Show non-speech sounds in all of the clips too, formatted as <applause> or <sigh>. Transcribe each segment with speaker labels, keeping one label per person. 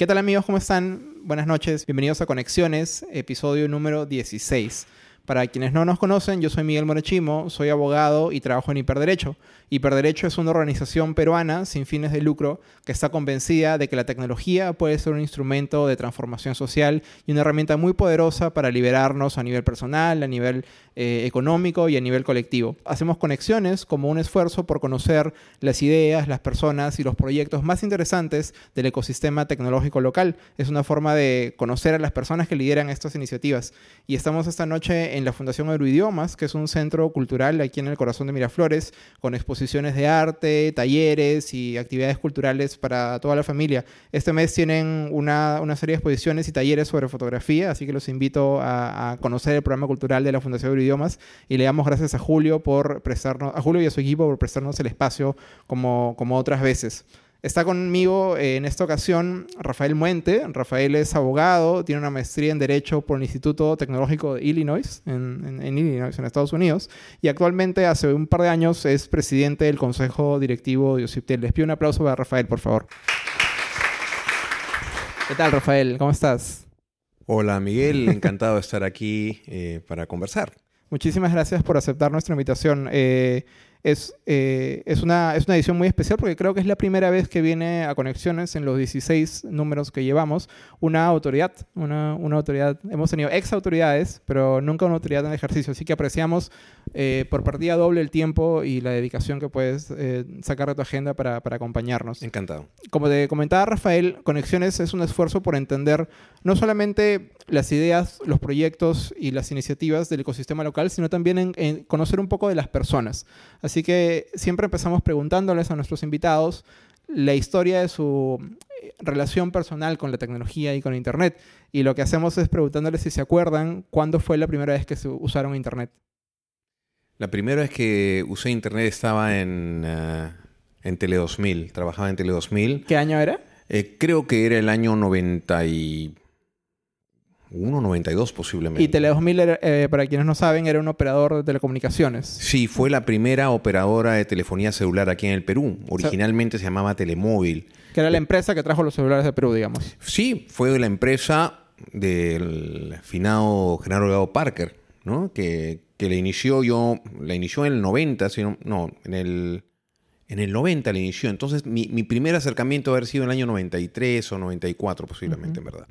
Speaker 1: ¿Qué tal amigos? ¿Cómo están? Buenas noches. Bienvenidos a Conexiones, episodio número 16. Para quienes no nos conocen, yo soy Miguel Morechimo, soy abogado y trabajo en Hiperderecho. Hiperderecho es una organización peruana sin fines de lucro que está convencida de que la tecnología puede ser un instrumento de transformación social y una herramienta muy poderosa para liberarnos a nivel personal, a nivel eh, económico y a nivel colectivo. Hacemos conexiones como un esfuerzo por conocer las ideas, las personas y los proyectos más interesantes del ecosistema tecnológico local. Es una forma de conocer a las personas que lideran estas iniciativas. Y estamos esta noche en la Fundación Euroidiomas, que es un centro cultural aquí en el corazón de Miraflores, con exposiciones de arte, talleres y actividades culturales para toda la familia. Este mes tienen una, una serie de exposiciones y talleres sobre fotografía, así que los invito a, conocer el programa cultural de la Fundación Idiomas y le damos gracias a Julio por prestarnos, a Julio y a su equipo por prestarnos el espacio como, como otras veces. Está conmigo eh, en esta ocasión Rafael Muente. Rafael es abogado, tiene una maestría en Derecho por el Instituto Tecnológico de Illinois, en, Illinois, en Estados Unidos, y actualmente hace un par de años es presidente del Consejo Directivo de OCIPTEL. Les pido un aplauso para Rafael, por favor. ¿Qué tal, Rafael? ¿Cómo estás?
Speaker 2: Hola, Miguel. Encantado de estar aquí eh, para conversar. <laughs>
Speaker 1: Muchísimas gracias por aceptar nuestra invitación. Eh, es, eh, es, una, es una edición muy especial porque creo que es la primera vez que viene a Conexiones en los 16 números que llevamos una autoridad, una, una autoridad. Hemos tenido ex autoridades, pero nunca una autoridad en ejercicio. Así que apreciamos eh, por partida doble el tiempo y la dedicación que puedes eh, sacar de tu agenda para, para acompañarnos.
Speaker 2: Encantado.
Speaker 1: Como te comentaba Rafael, Conexiones es un esfuerzo por entender no solamente las ideas, los proyectos y las iniciativas del ecosistema local, sino también en, conocer un poco de las personas. Así que siempre empezamos preguntándoles a nuestros invitados la historia de su eh, relación personal con la tecnología y con Internet. Y lo que hacemos es preguntándoles si se acuerdan cuándo fue la primera vez que se usaron Internet.
Speaker 2: La primera vez que usé Internet estaba en, uh, en Tele 2000, trabajaba en Tele 2000.
Speaker 1: ¿Qué año era?
Speaker 2: Eh, creo que era el año 90 y 1.92 posiblemente.
Speaker 1: Y Tele 2000, eh, para quienes no saben, era un operador de telecomunicaciones.
Speaker 2: Sí, fue la primera operadora de telefonía celular aquí en el Perú. Originalmente se llamaba Telemóvil.
Speaker 1: Que era la empresa que trajo los celulares de Perú, digamos.
Speaker 2: Sí, fue la empresa del finado Genaro Delgado Parker, ¿no? Que, que le inició yo, la inició en el 90, sino, no, en el, en el 90 le inició. Entonces mi, mi primer acercamiento haber sido en el año 93 o 94 posiblemente, en verdad.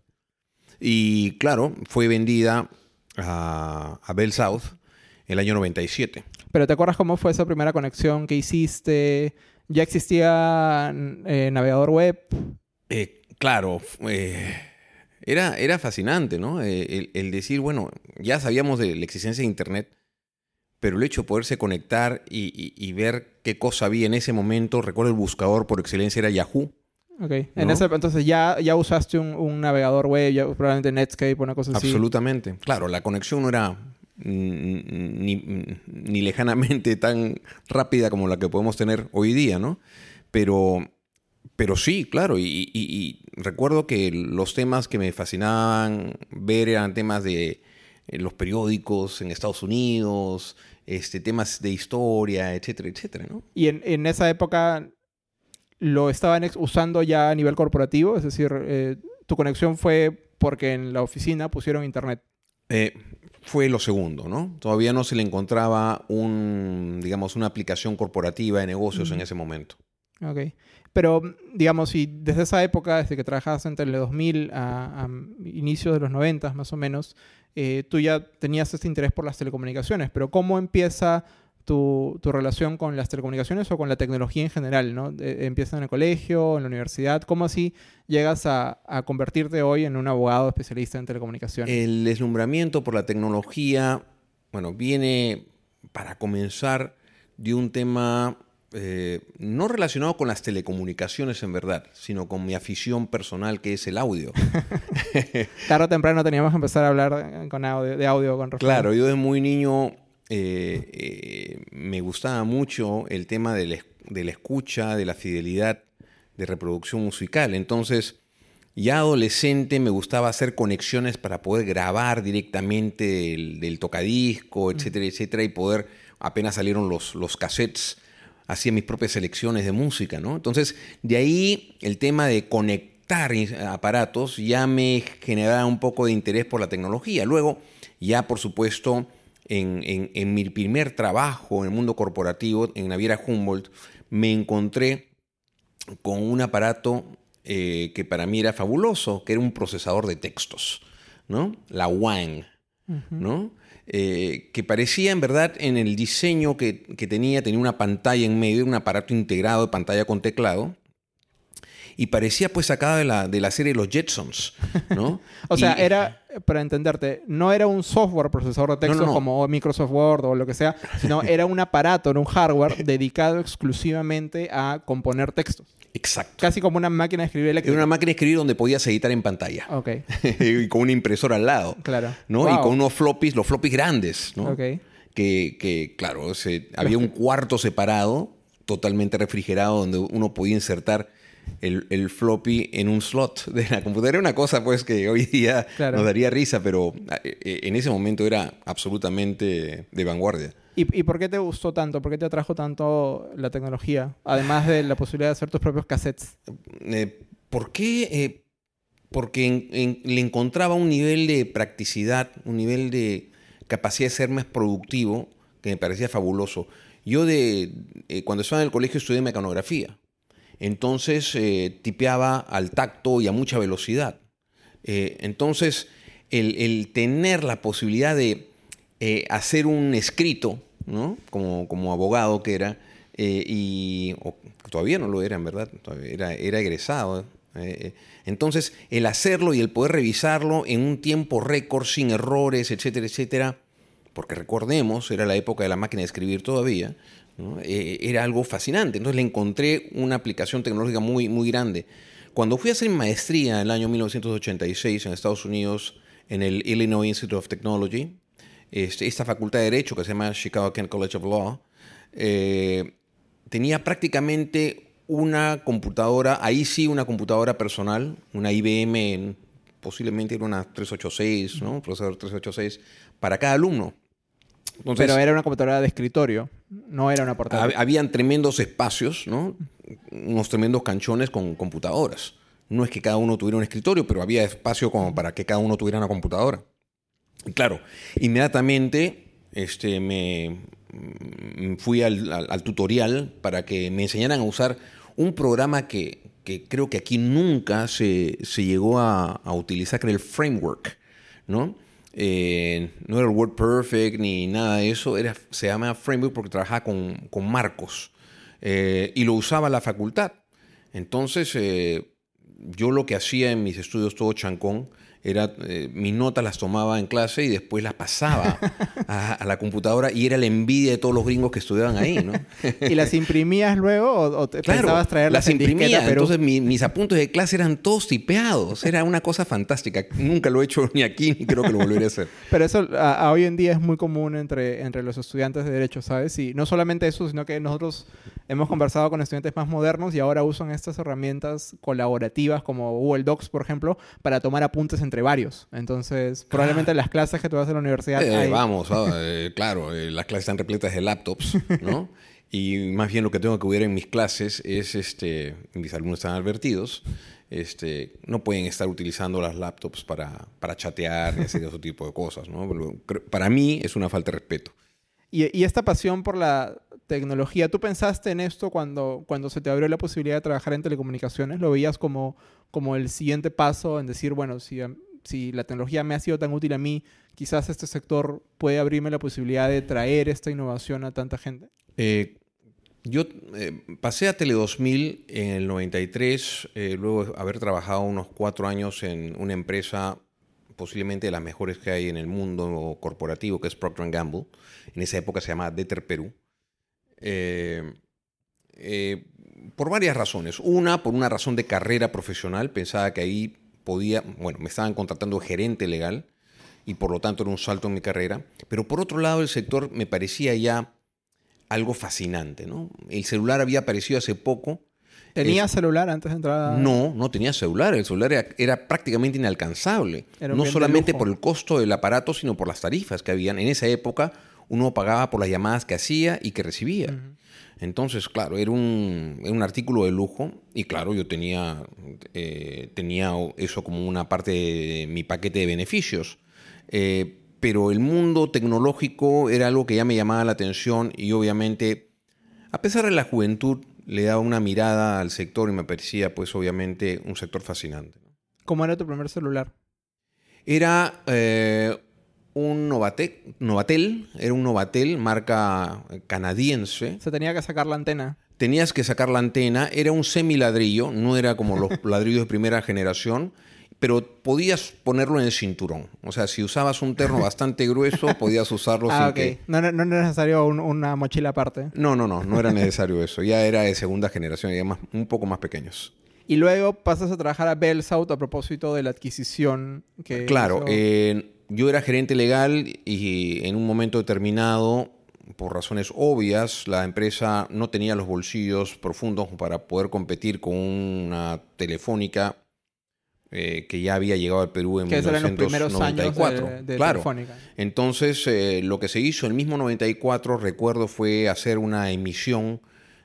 Speaker 2: Y claro, fue vendida a, a Bell South el año 97.
Speaker 1: Pero ¿te acuerdas cómo fue esa primera conexión que hiciste? ¿Ya existía eh, navegador web?
Speaker 2: Eh, claro, eh, era, era fascinante, ¿no? El, el, decir, bueno, ya sabíamos de la existencia de Internet, pero el hecho de poderse conectar y, y, y ver qué cosa había en ese momento, recuerdo el buscador por excelencia era Yahoo.
Speaker 1: Ok. En ese, entonces ya, ya usaste un, navegador web, ya, probablemente Netscape o una cosa
Speaker 2: así. Absolutamente. Claro, la conexión no era ni, lejanamente tan rápida como la que podemos tener hoy día, ¿no? Pero, pero sí, claro. Y, recuerdo que los temas que me fascinaban ver eran temas de eh, los periódicos en Estados Unidos, este, temas de historia, etcétera, etcétera, ¿no?
Speaker 1: Y en, en esa época lo estaban usando ya a nivel corporativo, es decir, eh, tu conexión fue porque en la oficina pusieron internet.
Speaker 2: Eh, fue lo segundo, ¿no? Todavía no se le encontraba un, digamos, una aplicación corporativa de negocios en ese momento.
Speaker 1: Ok. Pero, digamos, si desde esa época, desde que trabajabas entre el 2000 a, a inicios de los 90 más o menos, eh, tú ya tenías este interés por las telecomunicaciones, pero ¿cómo empieza tu, relación con las telecomunicaciones o con la tecnología en general, ¿no? empiezas en el colegio, en la universidad, ¿cómo así llegas a, convertirte hoy en un abogado especialista en telecomunicaciones?
Speaker 2: El deslumbramiento por la tecnología, bueno, viene para comenzar de un tema eh, no relacionado con las telecomunicaciones en verdad, sino con mi afición personal que es el audio. <laughs>
Speaker 1: Tarde o temprano teníamos que empezar a hablar con audio, de audio con
Speaker 2: Claro, yo de muy niño eh, eh, me gustaba mucho el tema de la, escucha, de la fidelidad de reproducción musical. Entonces, ya adolescente me gustaba hacer conexiones para poder grabar directamente del, tocadisco, etcétera, etcétera, y poder, apenas salieron los, los cassettes, hacía mis propias selecciones de música, ¿no? Entonces, de ahí el tema de conectar aparatos ya me generaba un poco de interés por la tecnología. Luego, ya por supuesto, en, mi primer trabajo en el mundo corporativo, en Naviera Humboldt, me encontré con un aparato eh, que para mí era fabuloso, que era un procesador de textos, ¿no? La WANG, ¿no? Eh, que parecía en verdad en el diseño que, tenía, tenía una pantalla en medio, un aparato integrado de pantalla con teclado, y parecía pues sacada de la, de la serie Los Jetsons, ¿no? <laughs>
Speaker 1: o sea, era, para entenderte, no era un software procesador de texto como Microsoft Word o lo que sea, <laughs> sino era un aparato, era un hardware dedicado exclusivamente a componer textos.
Speaker 2: Exacto.
Speaker 1: Casi como una máquina de escribir
Speaker 2: eléctrica. Era una máquina de escribir donde podías editar en pantalla.
Speaker 1: Ok. <laughs>
Speaker 2: y con una impresora al lado.
Speaker 1: Claro.
Speaker 2: ¿no? Y con unos floppies, los floppies grandes, ¿no?
Speaker 1: Ok.
Speaker 2: Que, que claro, había un cuarto separado, totalmente refrigerado, donde uno podía insertar el, floppy en un slot de la computadora. Era una cosa pues que hoy día nos daría risa, pero eh, eh, en ese momento era absolutamente de vanguardia.
Speaker 1: ¿Y, por qué te gustó tanto? ¿Por qué te atrajo tanto la tecnología? Además de la posibilidad de hacer tus propios cassettes.
Speaker 2: Eh, ¿Por qué? porque le encontraba un nivel de practicidad, un nivel de capacidad de ser más productivo que me parecía fabuloso. Yo de, cuando estaba en el colegio estudié mecanografía entonces eh, tipeaba al tacto y a mucha velocidad. Eh, entonces, el, tener la posibilidad de eh, hacer un escrito, ¿no? como, como abogado que era, y todavía no lo era, en verdad, era, era egresado. entonces, el hacerlo y el poder revisarlo en un tiempo récord, sin errores, etcétera, etcétera, porque recordemos, era la época de la máquina de escribir todavía, eh, era algo fascinante. Entonces le encontré una aplicación tecnológica muy, muy grande. Cuando fui a hacer maestría en el año 1986 en Estados Unidos, en el Illinois Institute of Technology, este, esta facultad de Derecho que se llama Chicago Kent College of Law, eh, tenía prácticamente una computadora, ahí sí una computadora personal, una IBM, posiblemente era una 386, ¿no? procesador 386, para cada alumno.
Speaker 1: Pero era una computadora de escritorio, no era una portátil.
Speaker 2: Habían tremendos espacios, ¿no? Unos tremendos canchones con computadoras. No es que cada uno tuviera un escritorio, pero había espacio como para que cada uno tuviera una computadora. Y claro, inmediatamente este, me mm, fui al, tutorial para que me enseñaran a usar un programa que, creo que aquí nunca se, llegó a, a utilizar, que era el framework, ¿no? Eh, no era el Word Perfect ni nada de eso, era, se llama Framework porque trabajaba con, marcos eh, y lo usaba la facultad. Entonces, eh, yo lo que hacía en mis estudios todo chancón era eh, mis notas las tomaba en clase y después las pasaba a, la computadora y era la envidia de todos los gringos que estudiaban ahí, ¿no?
Speaker 1: ¿Y las imprimías luego o, te
Speaker 2: claro, pensabas traerlas las imprimía, pero... entonces mis apuntes de clase eran todos tipeados, era una cosa fantástica. Nunca lo he hecho ni aquí ni creo que lo volveré a hacer.
Speaker 1: Pero eso a, hoy en día es muy común entre, entre los estudiantes de derecho, ¿sabes? Y no solamente eso, sino que nosotros hemos conversado con estudiantes más modernos y ahora usan estas herramientas colaborativas como Google Docs, por ejemplo, para tomar apuntes en entre varios. Entonces, probablemente las clases que tú vas a la universidad.
Speaker 2: Eh, vamos, ah, <laughs> eh, claro, eh, las clases están repletas de laptops, ¿no? y más bien lo que tengo que cuidar en mis clases es, este, mis alumnos están advertidos, este, no pueden estar utilizando las laptops para, para chatear ni hacer ese tipo de cosas, ¿no? Para mí es una falta de respeto.
Speaker 1: Y, y, esta pasión por la tecnología, ¿tú pensaste en esto cuando, cuando se te abrió la posibilidad de trabajar en telecomunicaciones? ¿Lo veías como, como el siguiente paso en decir, bueno, si, si la tecnología me ha sido tan útil a mí, quizás este sector puede abrirme la posibilidad de traer esta innovación a tanta gente?
Speaker 2: Eh, yo eh, pasé a Tele 2000 en el 93, eh, luego de haber trabajado unos cuatro años en una empresa posiblemente de las mejores que hay en el mundo corporativo, que es Procter Gamble. En esa época se llamaba Deter Perú. Eh, eh, por varias razones. Una, por una razón de carrera profesional. Pensaba que ahí podía, bueno, me estaban contratando gerente legal y por lo tanto era un salto en mi carrera. Pero por otro lado, el sector me parecía ya algo fascinante. ¿no? El celular había aparecido hace poco.
Speaker 1: ¿Tenía celular antes de entrar?
Speaker 2: No, no tenía celular. El celular era, prácticamente inalcanzable. no solamente por el costo del aparato, sino por las tarifas que habían. En esa época uno pagaba por las llamadas que hacía y que recibía. Entonces, claro, era un, era un artículo de lujo y claro, yo tenía, eh, tenía eso como una parte de mi paquete de beneficios. Eh, pero el mundo tecnológico era algo que ya me llamaba la atención y obviamente, a pesar de la juventud, le daba una mirada al sector y me parecía, pues obviamente, un sector fascinante.
Speaker 1: ¿Cómo era tu primer celular?
Speaker 2: Era eh, un Novatel, Novatel, era un Novatel, marca canadiense.
Speaker 1: Se tenía que sacar la antena.
Speaker 2: Tenías que sacar la antena, era un semiladrillo, no era como los <laughs> ladrillos de primera generación, pero podías ponerlo en el cinturón. O sea, si usabas un terno <laughs> bastante grueso, podías usarlo
Speaker 1: Ah,
Speaker 2: sin que...
Speaker 1: No, no, no era necesario un- una mochila aparte.
Speaker 2: No, no, no, no era <laughs> necesario eso. Ya era de segunda generación, ya más, un poco más pequeños.
Speaker 1: Y luego pasas a trabajar a Bell South a propósito de la adquisición que
Speaker 2: Claro,
Speaker 1: hizo-
Speaker 2: eh, yo era gerente legal y en un momento determinado, por razones obvias, la empresa no tenía los bolsillos profundos para poder competir con una telefónica eh, que ya había llegado al Perú en
Speaker 1: que esos eran los primeros años
Speaker 2: 1994.
Speaker 1: de, de
Speaker 2: claro.
Speaker 1: Telefónica.
Speaker 2: Entonces, eh, lo que se hizo en el mismo 94, recuerdo, fue hacer una emisión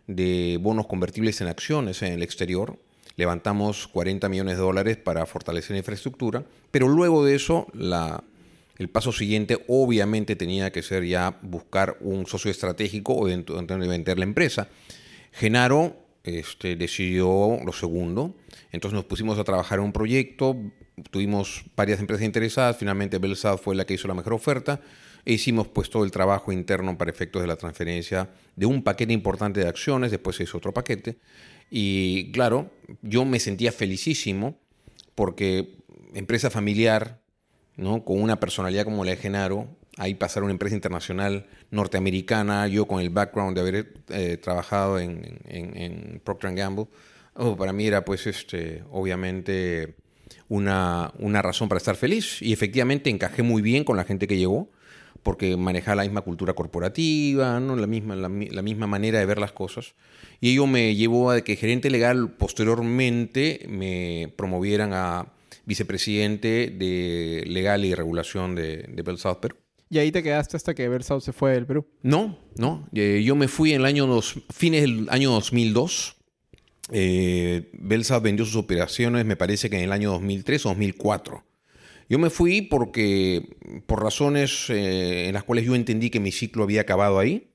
Speaker 2: de bonos convertibles en acciones en el exterior. Levantamos 40 millones de dólares para fortalecer la infraestructura, pero luego de eso, la, el paso siguiente obviamente tenía que ser ya buscar un socio estratégico o vender la empresa. Genaro este, decidió lo segundo, entonces nos pusimos a trabajar en un proyecto, tuvimos varias empresas interesadas, finalmente Belsad fue la que hizo la mejor oferta e hicimos pues todo el trabajo interno para efectos de la transferencia de un paquete importante de acciones, después se hizo otro paquete y claro, yo me sentía felicísimo porque empresa familiar, ¿no? con una personalidad como la de Genaro, ahí pasar a una empresa internacional norteamericana, yo con el background de haber eh, trabajado en, en, Procter Gamble, oh, para mí era pues este, obviamente una, una razón para estar feliz y efectivamente encajé muy bien con la gente que llegó porque manejaba la misma cultura corporativa, ¿no? la, misma, la, la misma manera de ver las cosas. Y ello me llevó a que gerente legal posteriormente me promovieran a vicepresidente de legal y regulación de, de Bell South Perú.
Speaker 1: Y ahí te quedaste hasta que Bell South se fue del Perú.
Speaker 2: No, no. Eh, yo me fui en el año dos, fines del año 2002. Eh, Bell South vendió sus operaciones, me parece que en el año 2003 o 2004. Yo me fui porque, por razones eh, en las cuales yo entendí que mi ciclo había acabado ahí.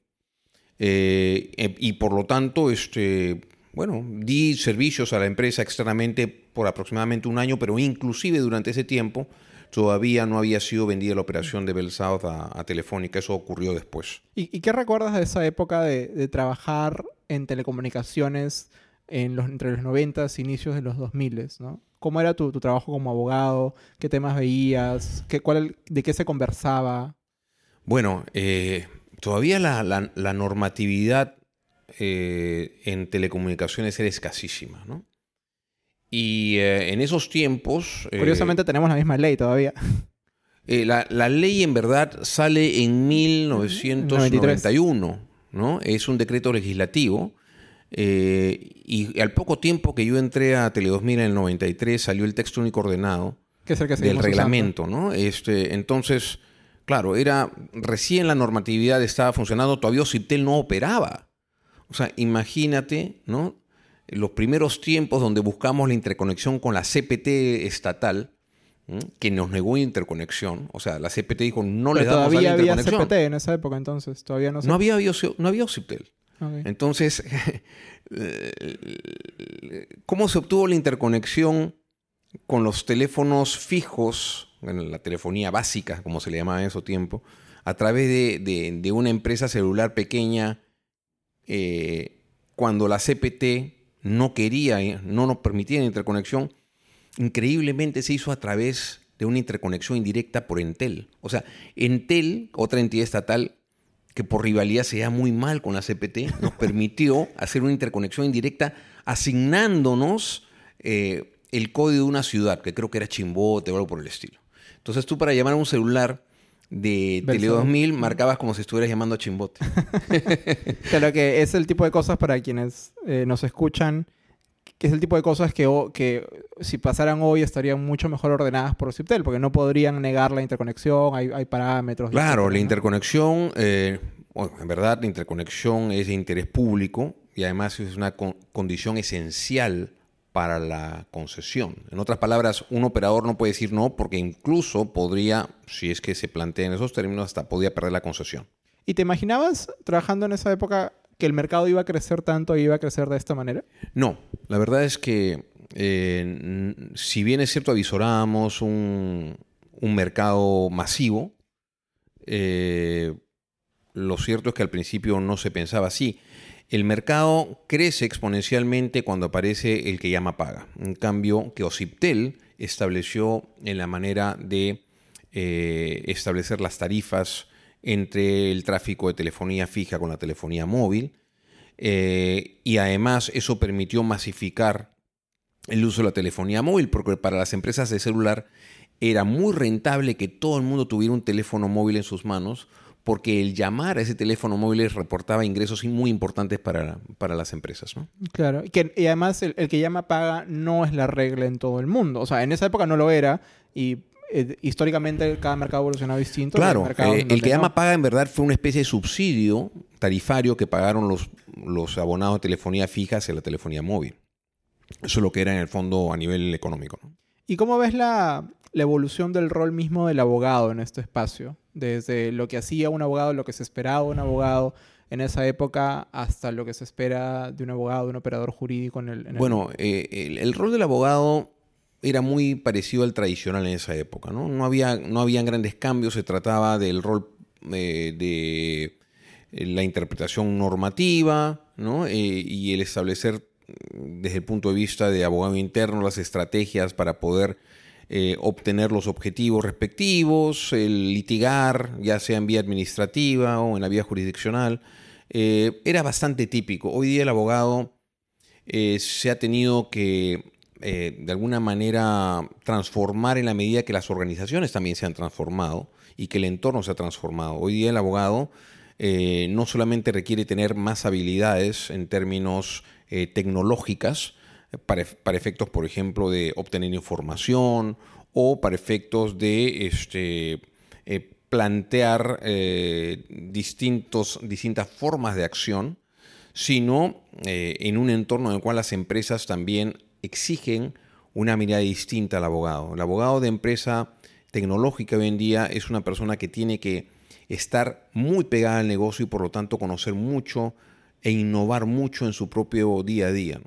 Speaker 2: Eh, eh, y por lo tanto, este, bueno, di servicios a la empresa externamente por aproximadamente un año, pero inclusive durante ese tiempo todavía no había sido vendida la operación de Bell South a, a Telefónica. Eso ocurrió después.
Speaker 1: ¿Y, y qué recuerdas de esa época de, de trabajar en telecomunicaciones en los, entre los 90 y inicios de los 2000? ¿no? ¿Cómo era tu, tu trabajo como abogado? ¿Qué temas veías? ¿Qué, cuál, ¿De qué se conversaba?
Speaker 2: Bueno, eh, todavía la, la- la normatividad eh, en telecomunicaciones era escasísima, ¿no? Y eh, en esos tiempos... eh,
Speaker 1: Curiosamente tenemos la misma ley todavía.
Speaker 2: eh, la, la ley en verdad sale en 1991, ¿no? Es un decreto legislativo. y al poco tiempo que yo entré a Tele 2000 en el 93 salió el texto único ordenado
Speaker 1: Que es el que
Speaker 2: del
Speaker 1: usando.
Speaker 2: reglamento, ¿no? Este, entonces, claro, era recién la normatividad estaba funcionando, todavía Ociptel no operaba. O sea, imagínate, ¿no? Los primeros tiempos donde buscamos la interconexión con la CPT estatal, que nos negó interconexión. O sea, la CPT dijo, no le damos a la
Speaker 1: todavía había
Speaker 2: interconexión.
Speaker 1: CPT en esa época entonces. Todavía no se...
Speaker 2: No había, no había. Entonces, <laughs> ¿cómo se obtuvo la interconexión con los teléfonos fijos, en la telefonía básica, como se le llamaba en ese tiempo, a través de, de- de una empresa celular pequeña, eh, cuando la CPT no quería, eh, no nos permitía la interconexión? Increíblemente se hizo a través de una interconexión indirecta por Entel. O sea, Entel, otra entidad estatal, que por rivalidad se da muy mal con la CPT, <laughs> nos permitió hacer una interconexión indirecta asignándonos eh, el código de una ciudad, que creo que era Chimbote o algo por el estilo. Entonces tú para llamar a un celular de Tele
Speaker 1: Verso.
Speaker 2: 2000 marcabas como si estuvieras llamando a Chimbote. <laughs>
Speaker 1: Claro que es el tipo de cosas para quienes eh, nos escuchan. que es el tipo de cosas que, que si pasaran hoy estarían mucho mejor ordenadas por CIPTEL, porque no podrían negar la interconexión, hay, hay parámetros.
Speaker 2: Claro,
Speaker 1: etcétera,
Speaker 2: la
Speaker 1: ¿no?
Speaker 2: interconexión, eh, bueno, en verdad la interconexión es de interés público y además es una con- condición esencial para la concesión. En otras palabras, un operador no puede decir no porque incluso podría, si es que se plantea en esos términos, hasta podría perder la concesión.
Speaker 1: ¿Y te imaginabas trabajando en esa época que el mercado iba a crecer tanto y iba a crecer de esta manera?
Speaker 2: No, la verdad es que eh, si bien es cierto avisorábamos un, un mercado masivo, eh, lo cierto es que al principio no se pensaba así. El mercado crece exponencialmente cuando aparece el que llama paga. En cambio, que Ociptel estableció en la manera de eh, establecer las tarifas entre el tráfico de telefonía fija con la telefonía móvil. eh, y además eso permitió masificar el uso de la telefonía móvil, porque para las empresas de celular era muy rentable que todo el mundo tuviera un teléfono móvil en sus manos, porque el llamar a ese teléfono móvil reportaba ingresos muy importantes para, para las empresas. ¿no?
Speaker 1: Claro. Y, que- y además el, el que llama paga no es la regla en todo el mundo. O sea, en esa época no lo era y eh, históricamente cada mercado ha evolucionado distinto.
Speaker 2: Claro,
Speaker 1: mercados
Speaker 2: eh, el que llama paga en verdad fue una especie de subsidio tarifario que pagaron los, los abonados de telefonía fija hacia la telefonía móvil. Eso es lo que era en el fondo a nivel económico. ¿no?
Speaker 1: ¿Y cómo ves la, la evolución del rol mismo del abogado en este espacio? Desde lo que hacía un abogado, lo que se esperaba de un abogado en esa época, hasta lo que se espera de un abogado, de un operador jurídico en el... en el-
Speaker 2: Bueno, eh, el, el rol del abogado era muy parecido al tradicional en esa época, ¿no? No había, no habían grandes cambios, se trataba del rol eh, de eh, la interpretación normativa, ¿no? Eh, y el establecer mm, desde el punto de vista de abogado interno las estrategias para poder eh, obtener los objetivos respectivos, el litigar, ya sea en vía administrativa o en la vía jurisdiccional, eh, era bastante típico. Hoy día el abogado eh, se ha tenido que de alguna manera transformar en la medida que las organizaciones también se han transformado y que el entorno se ha transformado. Hoy día el abogado no solamente requiere tener más habilidades en términos tecnológicas, para, para efectos, por ejemplo, de obtener información o para efectos de este, eh, plantear eh, distintos, distintas formas de acción, sino eh, en un entorno en el cual las empresas también exigen una mirada distinta al abogado. El abogado de empresa tecnológica hoy en día es una persona que tiene que estar muy pegada al negocio y por lo tanto conocer mucho e innovar mucho en su propio día a día.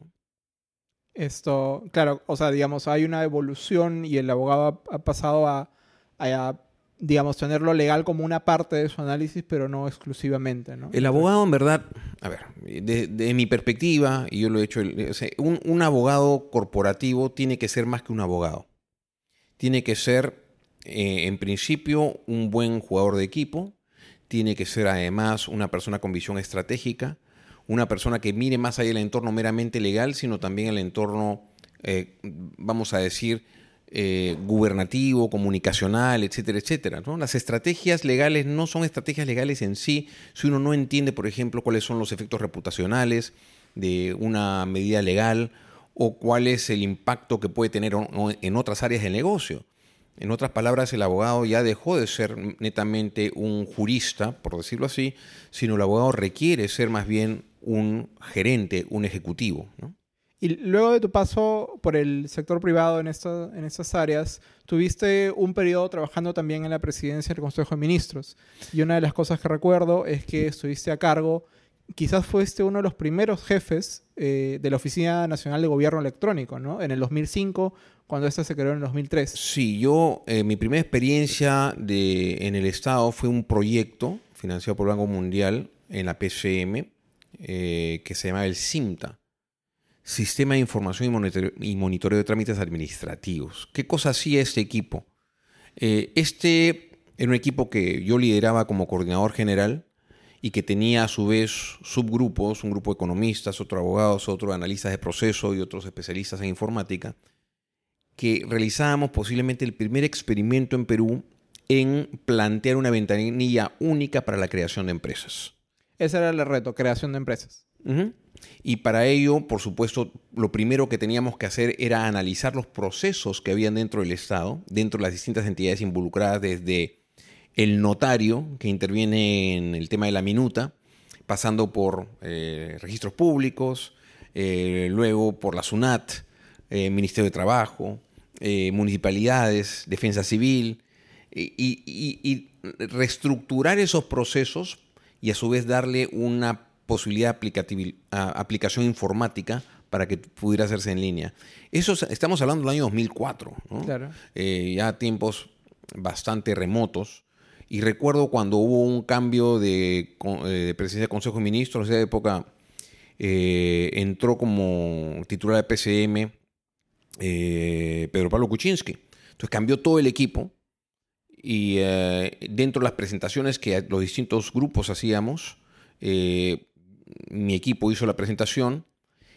Speaker 1: Esto, claro, o sea, digamos, hay una evolución y el abogado ha, pasado a, a, digamos, tenerlo legal como una parte de su análisis, pero no exclusivamente, ¿no?
Speaker 2: El abogado, en verdad, a ver, de, mi perspectiva, y yo lo he hecho, o sea, un, un abogado corporativo tiene que ser más que un abogado. Tiene que ser, eh, en principio, un buen jugador de equipo. Tiene que ser, además, una persona con visión estratégica. Una persona que mire más allá del entorno meramente legal, sino también el entorno, eh, vamos a decir, eh, gubernativo, comunicacional, etcétera, etcétera. Las estrategias legales no son estrategias legales en sí si uno no entiende, por ejemplo, cuáles son los efectos reputacionales de una medida legal o cuál es el impacto que puede tener en otras áreas del negocio. En otras palabras, el abogado ya dejó de ser netamente un jurista, por decirlo así, sino el abogado requiere ser más bien un gerente, un ejecutivo. ¿no?
Speaker 1: Y luego de tu paso por el sector privado en, esta- en estas áreas, tuviste un periodo trabajando también en la presidencia del Consejo de Ministros. Y una de las cosas que recuerdo es que estuviste a cargo, quizás fuiste uno de los primeros jefes eh, de la Oficina Nacional de Gobierno Electrónico, ¿no? En el 2005, cuando esta se creó en el 2003.
Speaker 2: Sí, yo, eh, mi primera experiencia de, en el Estado fue un proyecto financiado por el Banco Mundial en la PCM, eh, que se llamaba el CIMTA, Sistema de Información y Monitoreo, de Trámites Administrativos. ¿Qué cosa hacía este equipo? Eh, este era un equipo que yo lideraba como coordinador general y que tenía a su vez subgrupos, un grupo de economistas, otro abogados, otro analistas de proceso y otros especialistas en informática que realizábamos posiblemente el primer experimento en Perú en plantear una ventanilla única para la creación de empresas.
Speaker 1: Ese era el reto, creación de empresas.
Speaker 2: Y para ello, por supuesto, lo primero que teníamos que hacer era analizar los procesos que habían dentro del Estado, dentro de las distintas entidades involucradas, desde el notario, que interviene en el tema de la minuta, pasando por eh, registros públicos, eh, luego por la SUNAT, eh, Ministerio de Trabajo, municipalidades, defensa civil, y reestructurar esos procesos y a su vez darle una posibilidad de aplicación informática para que pudiera hacerse en línea. Eso es- estamos hablando del año 2004, ¿no?
Speaker 1: Claro.
Speaker 2: Eh, ya tiempos bastante remotos. Y recuerdo cuando hubo un cambio de, eh, de presidencia del Consejo de Ministros, en esa época eh, entró como titular de PCM eh, Pedro Pablo Kuczynski. Entonces cambió todo el equipo y eh, dentro de las presentaciones que los distintos grupos hacíamos, eh, mi equipo hizo la presentación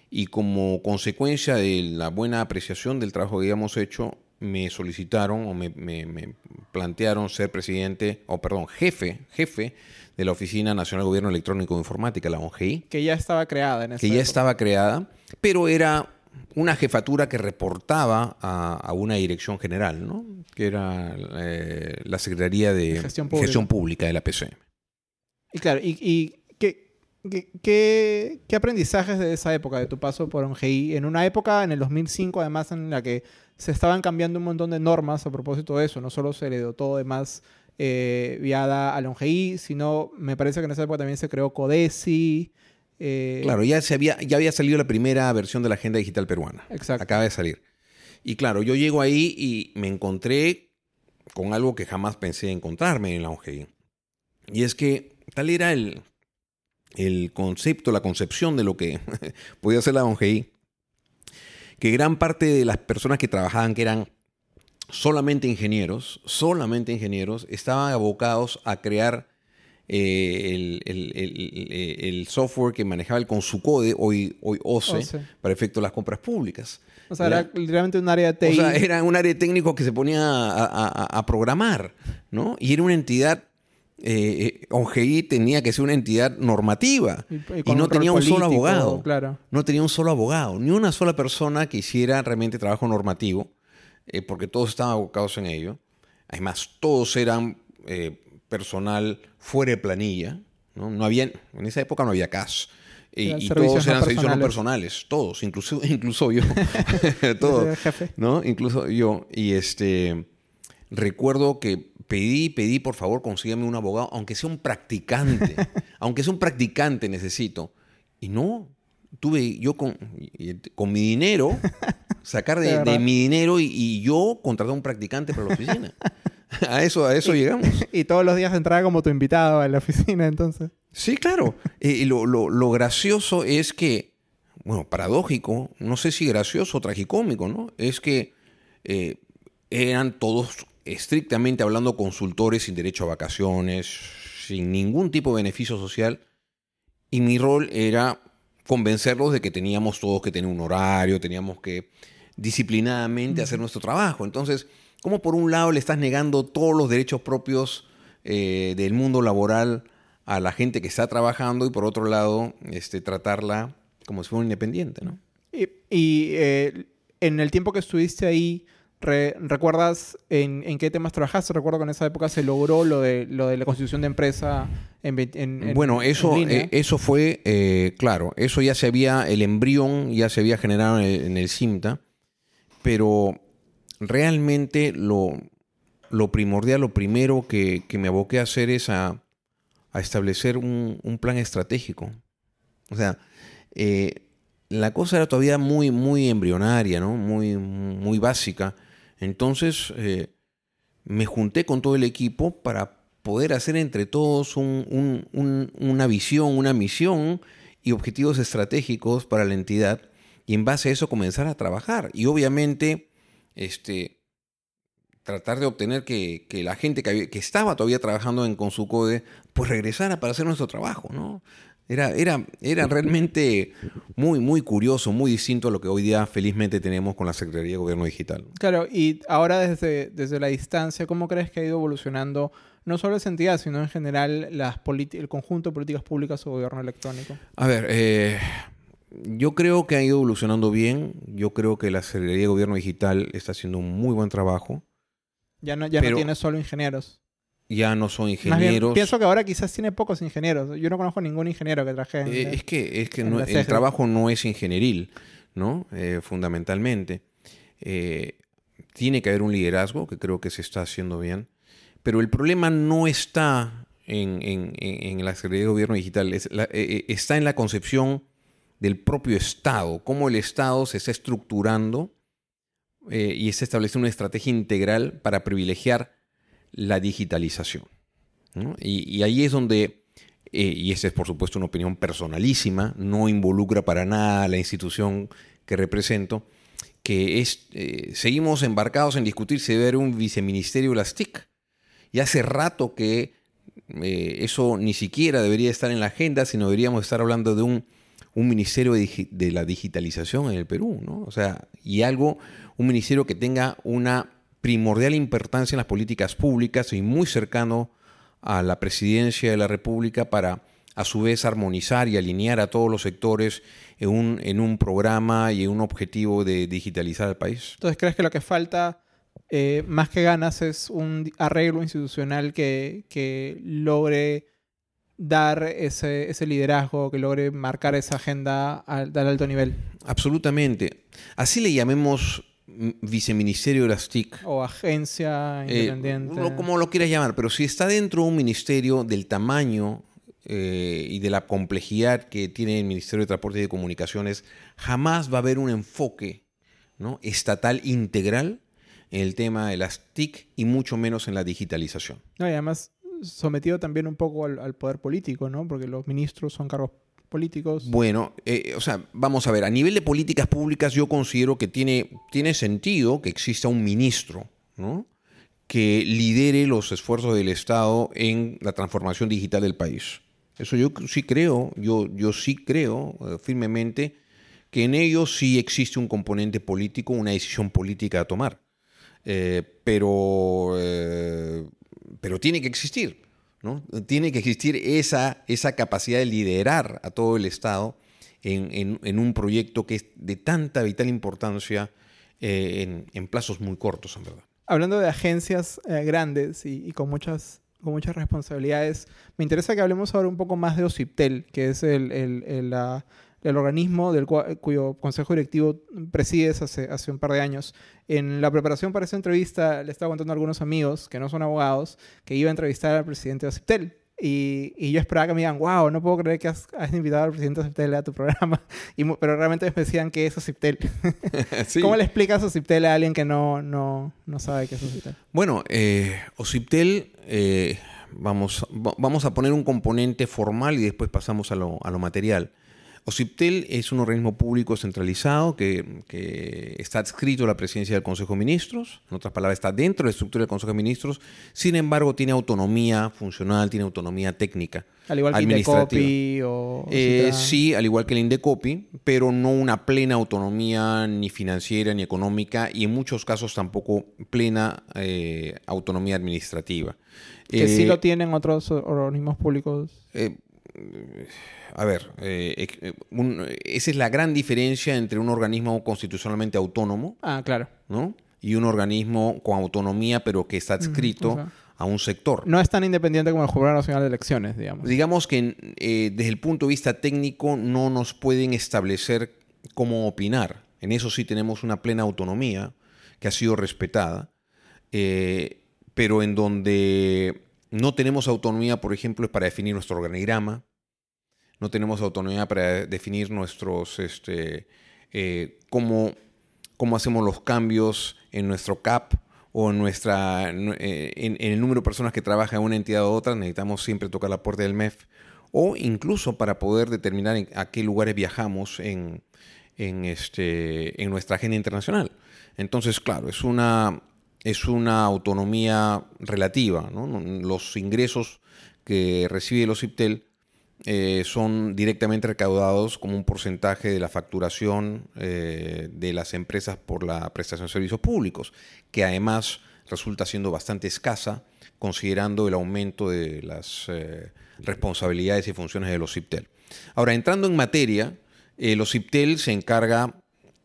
Speaker 2: y como consecuencia de la buena apreciación del trabajo que habíamos hecho, me solicitaron o me, me- me plantearon ser presidente, o perdón, jefe, jefe de la Oficina Nacional de Gobierno Electrónico e Informática, la ONGI
Speaker 1: Que ya estaba creada en esa
Speaker 2: que ya estaba creada, pero era una jefatura que reportaba a, a una dirección general, ¿no? que era eh, la Secretaría de
Speaker 1: Gestión
Speaker 2: Gestión
Speaker 1: Pública.
Speaker 2: De la PCM.
Speaker 1: Y claro, ¿y, y qué, qué, qué- qué aprendizajes de esa época, de tu paso por ONGI? En una época, en el 2005, además, en la que se estaban cambiando un montón de normas a propósito de eso. No solo se le dotó de más eh, viada a la ONGI, sino me parece que en esa época también se creó CODESI. Eh,
Speaker 2: Claro, ya, se había, ya había salido la primera versión de la Agenda Digital Peruana.
Speaker 1: Exacto.
Speaker 2: Acaba de salir. Y claro, yo llego ahí y me encontré con algo que jamás pensé encontrarme en la ONGI. Y es que tal era el, el concepto, la concepción de lo que <laughs> podía ser la ONGI, que gran parte de las personas que trabajaban, que eran solamente ingenieros, solamente ingenieros, estaban abocados a crear eh, el, el- el- el- el software que manejaba el Consucode, hoy, hoy OCE,
Speaker 1: OCE.
Speaker 2: para efecto de las compras públicas.
Speaker 1: O sea, era
Speaker 2: ¿Ya?
Speaker 1: literalmente un área TI.
Speaker 2: O sea, era un área técnico que se ponía a, a- a- a programar, ¿no? Y era una entidad, eh, eh, ONGI tenía que ser una entidad normativa
Speaker 1: Y- y
Speaker 2: y,
Speaker 1: con
Speaker 2: no tenía un solo abogado.
Speaker 1: claro.
Speaker 2: No tenía un solo abogado, ni una sola persona que hiciera realmente trabajo normativo, eh, porque todos estaban abocados en ello. Además, todos eran eh, personal fuera de planilla, ¿no? No había, en esa época no había CAS. Y, todos
Speaker 1: no
Speaker 2: eran servicios no
Speaker 1: personales.
Speaker 2: personales, todos, incluso, <laughs> incluso yo. <laughs> todos. ¿no? Incluso yo. Y este, recuerdo que pedí, pedí, por favor, consígueme un abogado, aunque sea un practicante. <laughs> aunque sea un practicante necesito. Y no, tuve yo con, con mi dinero, sacar
Speaker 1: De
Speaker 2: de, de
Speaker 1: verdad.
Speaker 2: mi dinero y, y yo contratar un practicante para la oficina. <laughs> a eso, a eso llegamos. <laughs>
Speaker 1: Y todos los días entraba como tu invitado a la oficina, entonces.
Speaker 2: Sí, claro. Y lo, lo- lo gracioso es que, bueno, paradójico, no sé si gracioso o tragicómico, ¿no? Es que eh, eran todos estrictamente hablando consultores sin derecho a vacaciones, sin ningún tipo de beneficio social. Y mi rol era convencerlos de que teníamos todos que tener un horario, teníamos que disciplinadamente hacer nuestro trabajo. Entonces, ¿cómo por un lado le estás negando todos los derechos propios eh, del mundo laboral a la gente que está trabajando y por otro lado este, tratarla como si fuera un independiente, ¿no?
Speaker 1: Y, y, eh, en el tiempo que estuviste ahí, re- ¿recuerdas en, en qué temas trabajaste? Recuerdo que en esa época se logró lo de, lo de la constitución de empresa en, en- en-
Speaker 2: bueno, eso,
Speaker 1: línea.
Speaker 2: eh, eso fue, eh, claro, eso ya se había, el embrión ya se había generado en el, el CIMTA, pero realmente lo, lo primordial, lo primero que, que me aboqué a hacer es a, a establecer un, un plan estratégico. O sea, eh, la cosa era todavía muy, muy embrionaria, ¿no? Muy, muy básica. Entonces, eh, me junté con todo el equipo para poder hacer entre todos un- un- un- una visión, una misión y objetivos estratégicos para la entidad y en base a eso comenzar a trabajar. Y obviamente, este, tratar de obtener que, que la gente que, había- que estaba todavía trabajando en Consucode, pues regresara para hacer nuestro trabajo, ¿no? Era, era, era realmente muy, muy curioso, muy distinto a lo que hoy día felizmente tenemos con la Secretaría de Gobierno Digital.
Speaker 1: Claro, y ahora desde, desde la distancia, ¿cómo crees que ha ido evolucionando no solo esa entidad, sino en general las el conjunto de políticas públicas o gobierno electrónico?
Speaker 2: A ver, eh, yo creo que ha ido evolucionando bien. Yo creo que la Secretaría de Gobierno Digital está haciendo un muy buen trabajo.
Speaker 1: Ya no, ya no tiene solo ingenieros
Speaker 2: ya no son ingenieros.
Speaker 1: pienso que ahora quizás tiene pocos ingenieros. Yo no conozco ningún ingeniero que traje.
Speaker 2: Eh, es que, es que el trabajo no es ingenieril, ¿no? Eh, fundamentalmente. Eh, tiene que haber un liderazgo, que creo que se está haciendo bien. Pero el problema no está en, en, la Secretaría de Gobierno Digital, está en la concepción del propio Estado, cómo el Estado se está estructurando y está estableciendo una estrategia integral para privilegiar la digitalización. Y, ahí es donde, eh, y esa es por supuesto una opinión personalísima, no involucra para nada a la institución que represento, que es, eh, seguimos embarcados en discutir si debe haber un viceministerio de las TIC. Y hace rato que eh, eso ni siquiera debería estar en la agenda, sino deberíamos estar hablando de un, un ministerio de, la digitalización en el Perú, ¿no? O sea, y algo, un ministerio que tenga una primordial importancia en las políticas públicas y muy cercano a la presidencia de la República para a su vez armonizar y alinear a todos los sectores en un, en un programa y en un objetivo de digitalizar el país.
Speaker 1: Entonces, ¿crees que lo que falta eh, más que ganas es un arreglo institucional que, logre dar ese, ese, liderazgo, que logre marcar esa agenda al, al alto nivel?
Speaker 2: Absolutamente. Así le llamemos viceministerio de las TIC.
Speaker 1: O agencia eh, independiente.
Speaker 2: como lo quieras llamar, pero si está dentro de un ministerio del tamaño eh, y de la complejidad que tiene el Ministerio de Transporte y de Comunicaciones, jamás va a haber un enfoque ¿no? estatal integral en el tema de las TIC y mucho menos en la digitalización.
Speaker 1: y además sometido también un poco al, al poder político, ¿no? Porque los ministros son cargos políticos?
Speaker 2: Bueno, eh, o sea, vamos a ver, a nivel de políticas públicas yo considero que tiene, tiene sentido que exista un ministro, ¿no? que lidere los esfuerzos del Estado en la transformación digital del país. Eso yo sí creo, yo, yo sí creo eh, firmemente que en ello sí existe un componente político, una decisión política a tomar. Eh, pero, pero tiene que existir. Tiene que existir esa, esa capacidad de liderar a todo el Estado en, un proyecto que es de tanta vital importancia eh, en, plazos muy cortos, en verdad.
Speaker 1: Hablando de agencias eh, grandes y, con, muchas, con muchas responsabilidades, me interesa que hablemos ahora un poco más de OCIPTEL, que es el, la, el organismo del cuyo consejo directivo presides hace, hace un par de años. En la preparación para esa entrevista le estaba contando a algunos amigos que no son abogados que iba a entrevistar al presidente de Ociptel. Y, y, yo esperaba que me digan, wow, no puedo creer que has, invitado al presidente de a tu programa. <laughs> Y, pero realmente me decían que es Ociptel. <laughs> ¿Cómo le explicas Ociptel a alguien que no, no, no sabe qué es Ociptel?
Speaker 2: Bueno, eh, Ociptel, eh, vamos, vamos a poner un componente formal y después pasamos a lo, a lo material. OCIPTEL es un organismo público centralizado que, está adscrito a la presidencia del Consejo de Ministros, en otras palabras, está dentro de la estructura del Consejo de Ministros, sin embargo, tiene autonomía funcional, tiene autonomía técnica.
Speaker 1: Al igual que el Indecopi o...
Speaker 2: Eh, sí, al igual que el Indecopi, pero no una plena autonomía ni financiera ni económica y en muchos casos tampoco plena eh, autonomía administrativa.
Speaker 1: Que sí eh, lo tienen otros organismos públicos
Speaker 2: a ver, eh, eh, esa es la gran diferencia entre un organismo constitucionalmente autónomo.
Speaker 1: Ah, claro.
Speaker 2: ¿no? Y un organismo con autonomía, pero que está adscrito a un sector.
Speaker 1: No es tan independiente como el Jurado Nacional de Elecciones, digamos.
Speaker 2: Digamos que eh, desde el punto de vista técnico no nos pueden establecer cómo opinar. En eso sí tenemos una plena autonomía que ha sido respetada, pero en donde no tenemos autonomía, por ejemplo, es para definir nuestro organigrama, no tenemos autonomía para definir nuestros, este, eh, cómo, cómo, hacemos los cambios en nuestro CAP o en, nuestra, eh, en, el número de personas que trabajan en una entidad u otra, necesitamos siempre tocar la puerta del MEF, o incluso para poder determinar a qué lugares viajamos en, en, este, en nuestra agenda internacional. Entonces, claro, es una, es una autonomía relativa. Los ingresos que recibe el OCIPTEL eh, son directamente recaudados como un porcentaje de la facturación eh, de las empresas por la prestación de servicios públicos, que además resulta siendo bastante escasa considerando el aumento de las eh, responsabilidades y funciones de los CIPTEL. Ahora, entrando en materia, los CIPTEL se encarga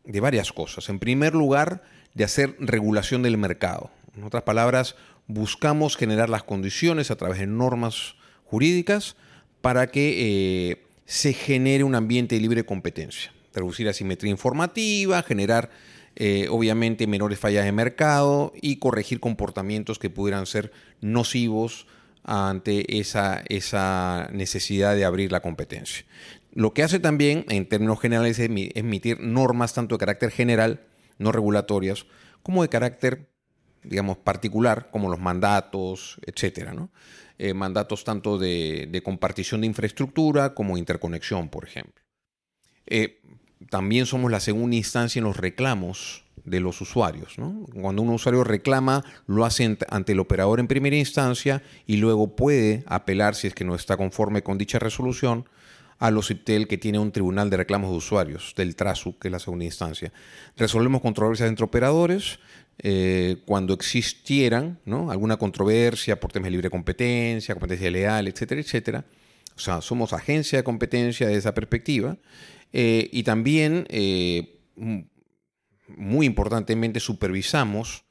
Speaker 2: de varias cosas. En primer lugar, de hacer regulación del mercado. En otras palabras, buscamos generar las condiciones a través de normas jurídicas para que eh, se genere un ambiente de libre competencia. Reducir asimetría informativa, generar eh, obviamente menores fallas de mercado y corregir comportamientos que pudieran ser nocivos ante esa, esa necesidad de abrir la competencia. Lo que hace también, en términos generales, es emitir normas tanto de carácter general, no regulatorias, como de carácter, digamos, particular, como los mandatos, etcétera, ¿no? Eh, mandatos tanto de, compartición de infraestructura como interconexión, por ejemplo. Eh, también somos la segunda instancia en los reclamos de los usuarios. Cuando un usuario reclama, lo hace ante el operador en primera instancia y luego puede apelar, si es que no está conforme con dicha resolución, a los IPTEL que tiene un tribunal de reclamos de usuarios, del TRASU, que es la segunda instancia. Resolvemos controversias entre operadores, eh, cuando existieran alguna controversia por temas de libre competencia, competencia leal, etcétera, etcétera. O sea, somos agencia de competencia de esa perspectiva eh, y también, eh, muy importantemente, supervisamos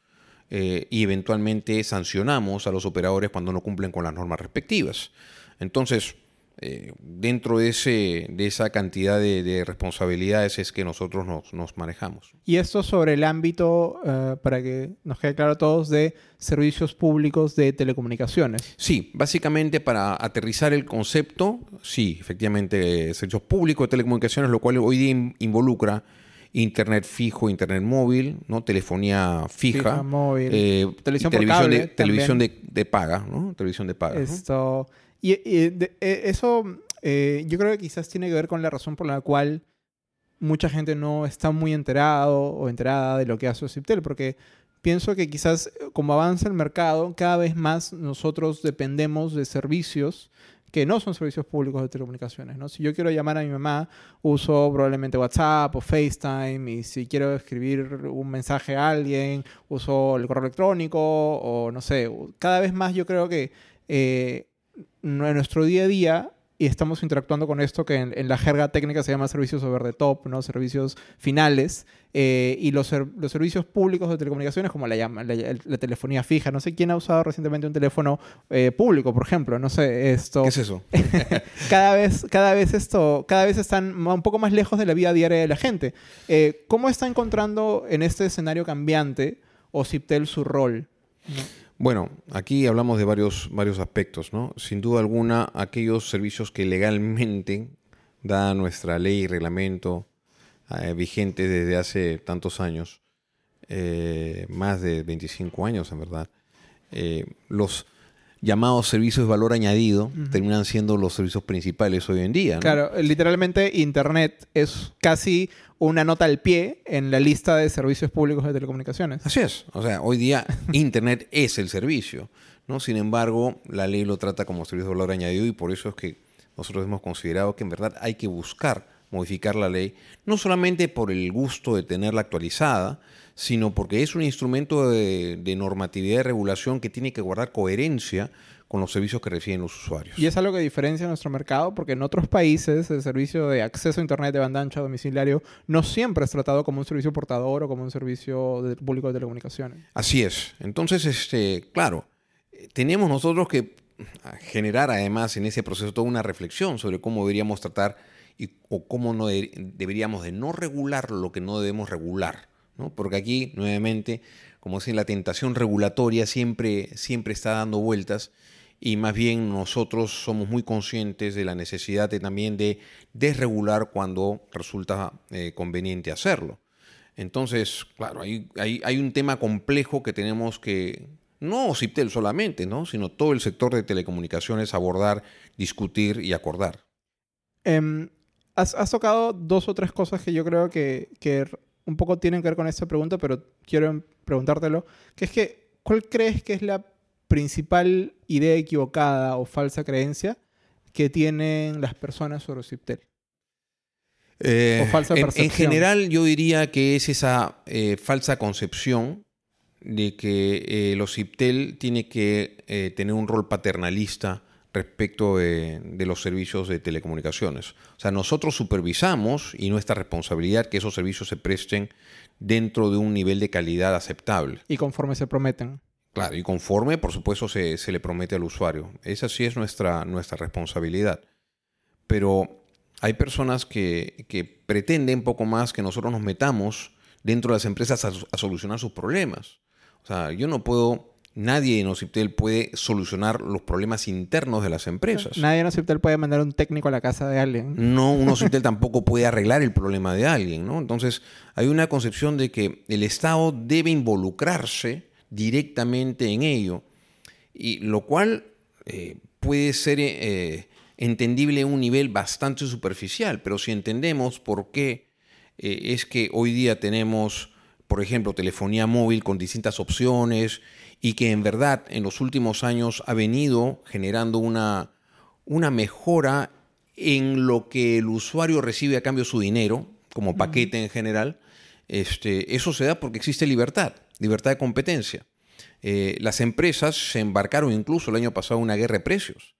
Speaker 2: y eventualmente sancionamos a los operadores cuando no cumplen con las normas respectivas. Entonces, eh, dentro de, ese, de esa cantidad de, responsabilidades es que nosotros nos, manejamos.
Speaker 1: Y esto sobre el ámbito, eh, para que nos quede claro a todos, de servicios públicos de telecomunicaciones.
Speaker 2: Sí, básicamente para aterrizar el concepto, sí, efectivamente, servicios públicos de telecomunicaciones, lo cual hoy día involucra internet fijo, internet móvil, ¿no? telefonía fija,
Speaker 1: móvil,
Speaker 2: eh, televisión, televisión, de, televisión de, paga, ¿no? televisión de paga.
Speaker 1: Esto, y, e, eso eh, yo creo que quizás tiene que ver con la razón por la cual mucha gente no está muy enterado o enterada de lo que hace Ociptel, porque pienso que quizás eh, como avanza el mercado, cada vez más nosotros dependemos de servicios que no son servicios públicos de telecomunicaciones. ¿no? Si yo quiero llamar a mi mamá, uso probablemente WhatsApp o FaceTime, y si quiero escribir un mensaje a alguien, uso el correo electrónico, o no sé, cada vez más yo creo que eh, nuestro día a día y estamos interactuando con esto que en, la jerga técnica se llama servicios over the top, ¿no? servicios finales, eh, y los, los, servicios públicos de telecomunicaciones, como la, llama, la, telefonía fija. No sé quién ha usado recientemente un teléfono eh, público, por ejemplo. No sé, esto...
Speaker 2: ¿Qué es eso? <laughs>
Speaker 1: cada, vez, cada vez esto, cada vez están un poco más lejos de la vida diaria de la gente. Eh, ¿Cómo está encontrando en este escenario cambiante Ociptel su rol?
Speaker 2: Bueno, aquí hablamos de varios, varios aspectos, ¿no? Sin duda alguna, aquellos servicios que legalmente da nuestra ley y reglamento eh, vigente desde hace tantos años, eh, más de 25 años en verdad, eh, los llamados servicios de valor añadido terminan siendo los servicios principales hoy en día.
Speaker 1: Claro, literalmente Internet es casi una nota al pie en la lista de servicios públicos de telecomunicaciones.
Speaker 2: Así es. O sea, hoy día <laughs> Internet es el servicio. ¿no? Sin embargo, la ley lo trata como servicio de valor añadido y por eso es que nosotros hemos considerado que en verdad hay que buscar modificar la ley, no solamente por el gusto de tenerla actualizada, sino porque es un instrumento de, normatividad y regulación que tiene que guardar coherencia con los servicios que reciben los usuarios.
Speaker 1: Y es algo que diferencia nuestro mercado porque en otros países el servicio de acceso a Internet de banda ancha domiciliario no siempre es tratado como un servicio portador o como un servicio de, público de telecomunicaciones.
Speaker 2: Así es. Entonces, este, claro, tenemos nosotros que generar además en ese proceso toda una reflexión sobre cómo deberíamos tratar y, o cómo no deberíamos de no regular lo que no debemos regular. Porque aquí, nuevamente, como dicen, la tentación regulatoria siempre, siempre está dando vueltas y más bien nosotros somos muy conscientes de la necesidad también de desregular cuando resulta eh, conveniente hacerlo. Entonces, claro, hay, hay, un tema complejo que tenemos que, no CIPTEL solamente, ¿no? sino todo el sector de telecomunicaciones abordar, discutir y acordar.
Speaker 1: Em, has, tocado dos o tres cosas que yo creo que un poco tienen que ver con esta pregunta, pero quiero preguntártelo, que es que, ¿cuál crees que es la principal idea equivocada o falsa creencia que tienen las personas sobre Ociptel?
Speaker 2: Eh,
Speaker 1: O falsa
Speaker 2: en- en,
Speaker 1: percepción.
Speaker 2: general, yo diría que es esa eh, falsa concepción de que eh, el OCIPTEL tiene que eh, tener un rol paternalista respecto de, de los servicios de telecomunicaciones. O sea, nosotros supervisamos y nuestra responsabilidad que esos servicios se presten dentro de un nivel de calidad aceptable.
Speaker 1: Y conforme se prometen.
Speaker 2: Claro, y conforme, por supuesto, se, se le promete al usuario. Esa sí es nuestra, nuestra responsabilidad. Pero hay personas que, que pretenden poco más que nosotros nos metamos dentro de las empresas a, a solucionar sus problemas. O sea, yo no puedo, nadie en Ociptel puede solucionar los problemas internos de las empresas.
Speaker 1: Nadie en Ociptel puede mandar un técnico a la casa de alguien.
Speaker 2: No, un <laughs> Ociptel tampoco puede arreglar el problema de alguien, ¿no? Entonces, hay una concepción de que el Estado debe involucrarse directamente en ello, y lo cual eh, puede ser eh, entendible en un nivel bastante superficial, pero si entendemos por qué eh, es que hoy día tenemos, por ejemplo, telefonía móvil con distintas opciones y que en verdad en los últimos años ha venido generando una, una mejora en lo que el usuario recibe a cambio de su dinero, como paquete en general, este, eso se da porque existe libertad, libertad de competencia. Eh, las empresas se embarcaron incluso el año pasado en una guerra de precios.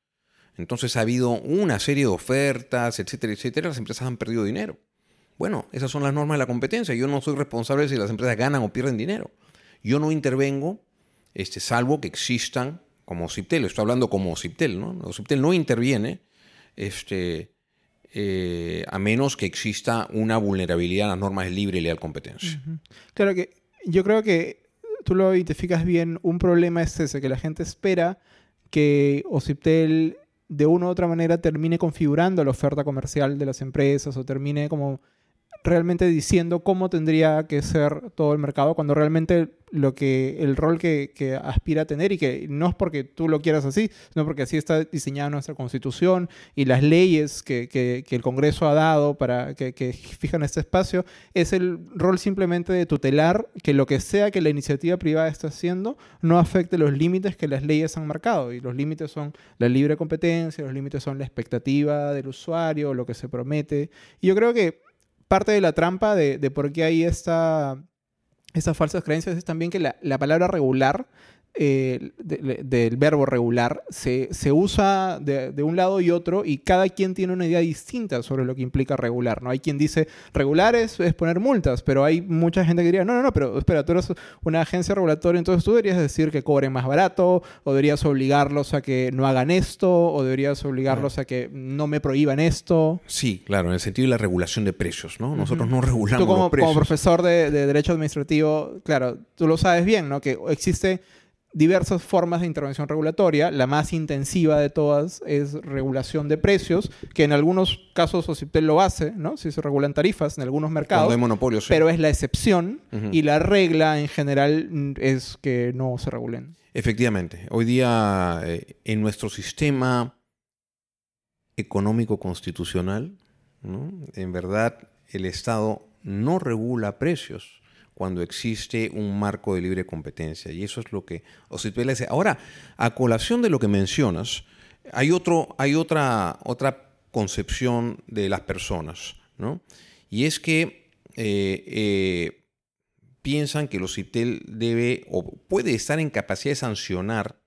Speaker 2: Entonces ha habido una serie de ofertas, etcétera, etcétera. Las empresas han perdido dinero. Bueno, esas son las normas de la competencia. Yo no soy responsable si las empresas ganan o pierden dinero. Yo no intervengo, este, salvo que existan como Ciptel. Estoy hablando como Ciptel, ¿no? Ciptel no interviene este, eh, a menos que exista una vulnerabilidad a las normas de libre y leal competencia.
Speaker 1: Claro que yo creo que tú lo identificas bien. Un problema es ese, que la gente espera que Ociptel de una u otra manera termine configurando la oferta comercial de las empresas o termine como realmente diciendo cómo tendría que ser todo el mercado cuando realmente lo que el rol que, aspira a tener y que no es porque tú lo quieras así, sino porque así está diseñada nuestra constitución y las leyes que, el Congreso ha dado para que, fijan este espacio, es el rol simplemente de tutelar que lo que sea que la iniciativa privada esté haciendo no afecte los límites que las leyes han marcado. Y los límites son la libre competencia, los límites son la expectativa del usuario, lo que se promete. Y yo creo que parte de la trampa de, de por qué hay esta, estas falsas creencias es también que la, la palabra regular, eh, de- de- del verbo regular, se, se usa de, de un lado y otro y cada quien tiene una idea distinta sobre lo que implica regular. ¿no? Hay quien dice regular es, es poner multas, pero hay mucha gente que diría, no, no, no, pero espera, tú eres una agencia regulatoria, entonces tú deberías decir que cobren más barato, o deberías obligarlos a que no hagan esto, o deberías obligarlos a que no me prohíban esto.
Speaker 2: Sí, claro, en el sentido de la regulación de precios, ¿no? Nosotros no regulamos
Speaker 1: Tú como,
Speaker 2: los precios.
Speaker 1: como profesor de, de Derecho Administrativo, claro, tú lo sabes bien, ¿no? Que existe diversas formas de intervención regulatoria. La más intensiva de todas es regulación de precios, que en algunos casos OCIPTEL lo hace, ¿no? Si se regulan tarifas en algunos
Speaker 2: Cuando
Speaker 1: mercados,
Speaker 2: hay monopolios. sí.
Speaker 1: pero es la excepción y la regla en general es que no se regulen.
Speaker 2: Efectivamente, hoy día eh, en nuestro sistema económico constitucional, ¿no? en verdad el Estado no regula precios cuando existe un marco de libre competencia. Y eso es lo que Ociptel hace. Ahora, a colación de lo que mencionas, hay, otro, hay otra, otra concepción de las personas, ¿no? Y es que eh, eh, piensan que el OCIPTEL debe o puede estar en capacidad de sancionar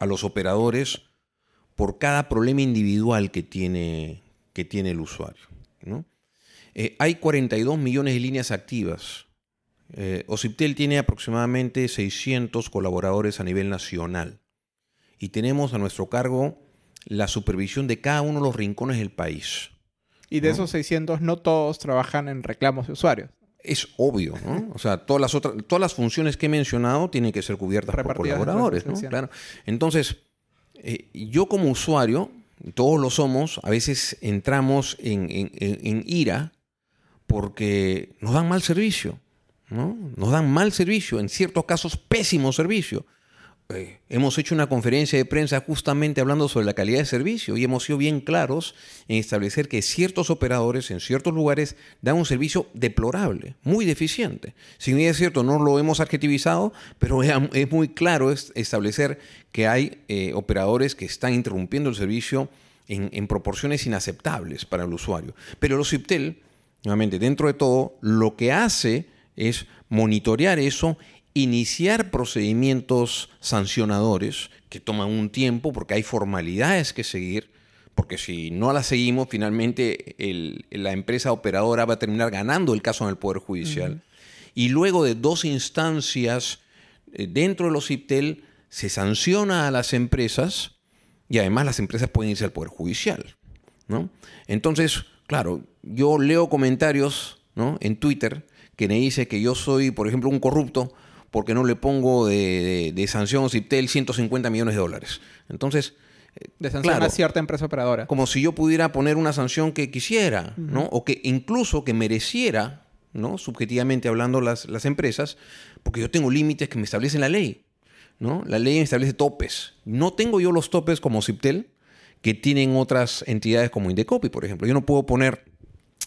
Speaker 2: a los operadores por cada problema individual que tiene, que tiene el usuario. ¿no? Eh, hay 42 millones de líneas activas. Eh, Ociptel tiene aproximadamente 600 colaboradores a nivel nacional y tenemos a nuestro cargo la supervisión de cada uno de los rincones del país.
Speaker 1: Y de
Speaker 2: No.
Speaker 1: esos 600, no todos trabajan en reclamos de usuarios.
Speaker 2: Es obvio, ¿no? O sea, todas las otras, todas las funciones que he mencionado tienen que ser cubiertas por
Speaker 1: Repartidas
Speaker 2: colaboradores, ¿no?
Speaker 1: 600.
Speaker 2: Claro. Entonces, eh, yo como usuario, todos lo somos, a veces entramos en, en- en- en ira porque nos dan mal servicio, ¿no? Nos dan mal servicio, en ciertos casos pésimo servicio. Eh, hemos hecho una conferencia de prensa justamente hablando sobre la calidad de servicio y hemos sido bien claros en establecer que ciertos operadores en ciertos lugares dan un servicio deplorable, muy deficiente. Si bien es cierto, no lo hemos adjetivizado, pero es, es muy claro es- establecer que hay eh, operadores que están interrumpiendo el servicio en, en proporciones inaceptables para el usuario. Pero los CIPTEL, nuevamente, dentro de todo, lo que hace es monitorear eso, iniciar procedimientos sancionadores que toman un tiempo porque hay formalidades que seguir, porque si no las seguimos, finalmente el- la empresa operadora va a terminar ganando el caso en el Poder Judicial. Y luego de dos instancias eh, dentro de los CIPTEL se sanciona a las empresas y además las empresas pueden irse al Poder Judicial. ¿no? Entonces, claro, yo leo comentarios ¿no? en Twitter que me dice que yo soy, por ejemplo, un corrupto porque no le pongo de, de- de sanción a CIPTEL 150 millones de dólares. Entonces, eh,
Speaker 1: De sanción
Speaker 2: claro,
Speaker 1: a cierta empresa operadora.
Speaker 2: como si yo pudiera poner una sanción que quisiera, ¿no? O que incluso que mereciera, ¿no? Subjetivamente hablando las, las empresas, porque yo tengo límites que me establecen la ley, ¿no? La ley me establece topes. No tengo yo los topes como CIPTEL, que tienen otras entidades como Indecopi, por ejemplo. Yo no puedo poner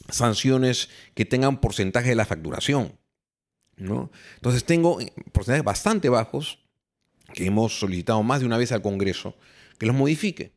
Speaker 2: sanciones que tengan porcentaje de la facturación, ¿no? Entonces tengo porcentajes bastante bajos que hemos solicitado más de una vez al Congreso que los modifique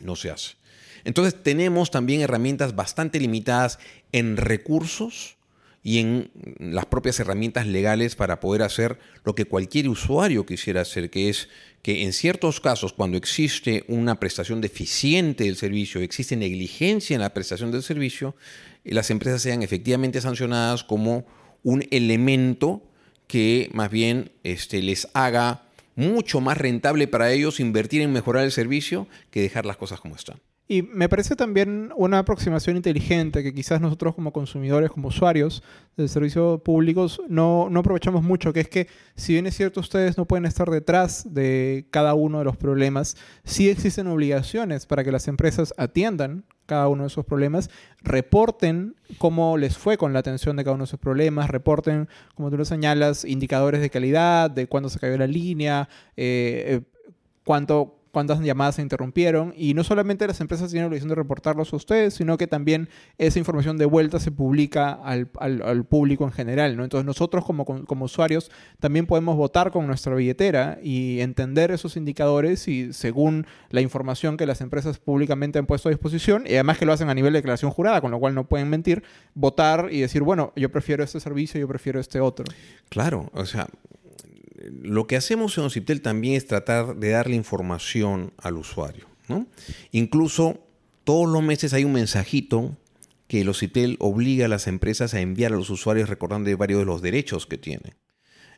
Speaker 2: no se hace. Entonces tenemos también herramientas bastante limitadas en recursos y en las propias herramientas legales para poder hacer lo que cualquier usuario quisiera hacer, que es que en ciertos casos, cuando existe una prestación deficiente del servicio, existe negligencia en la prestación del servicio, eh, las empresas sean efectivamente sancionadas como un elemento que más bien este, les haga mucho más rentable para ellos invertir en mejorar el servicio que dejar las cosas como están.
Speaker 1: Y me parece también una aproximación inteligente que quizás nosotros como consumidores, como usuarios del servicio públicos, no, no aprovechamos mucho, que es que si bien es cierto ustedes no pueden estar detrás de cada uno de los problemas, sí existen obligaciones para que las empresas atiendan cada uno de esos problemas, reporten cómo les fue con la atención de cada uno de esos problemas, reporten, como tú lo señalas, indicadores de calidad, de cuándo se cayó la línea, eh, eh, cuánto, cuántas llamadas se interrumpieron. Y no solamente las empresas tienen la obligación de reportarlos a ustedes, sino que también esa información de vuelta se publica al, al- al público en general. ¿no? Entonces nosotros como, como usuarios también podemos votar con nuestra billetera y entender esos indicadores y según la información que las empresas públicamente han puesto a disposición, y además que lo hacen a nivel de declaración jurada, con lo cual no pueden mentir, votar y decir, bueno, yo prefiero este servicio, yo prefiero este otro.
Speaker 2: Claro, o sea, lo que hacemos en Ociptel también es tratar de darle información al usuario. Incluso todos los meses hay un mensajito que el Ociptel obliga a las empresas a enviar a los usuarios recordando varios de los derechos que tienen.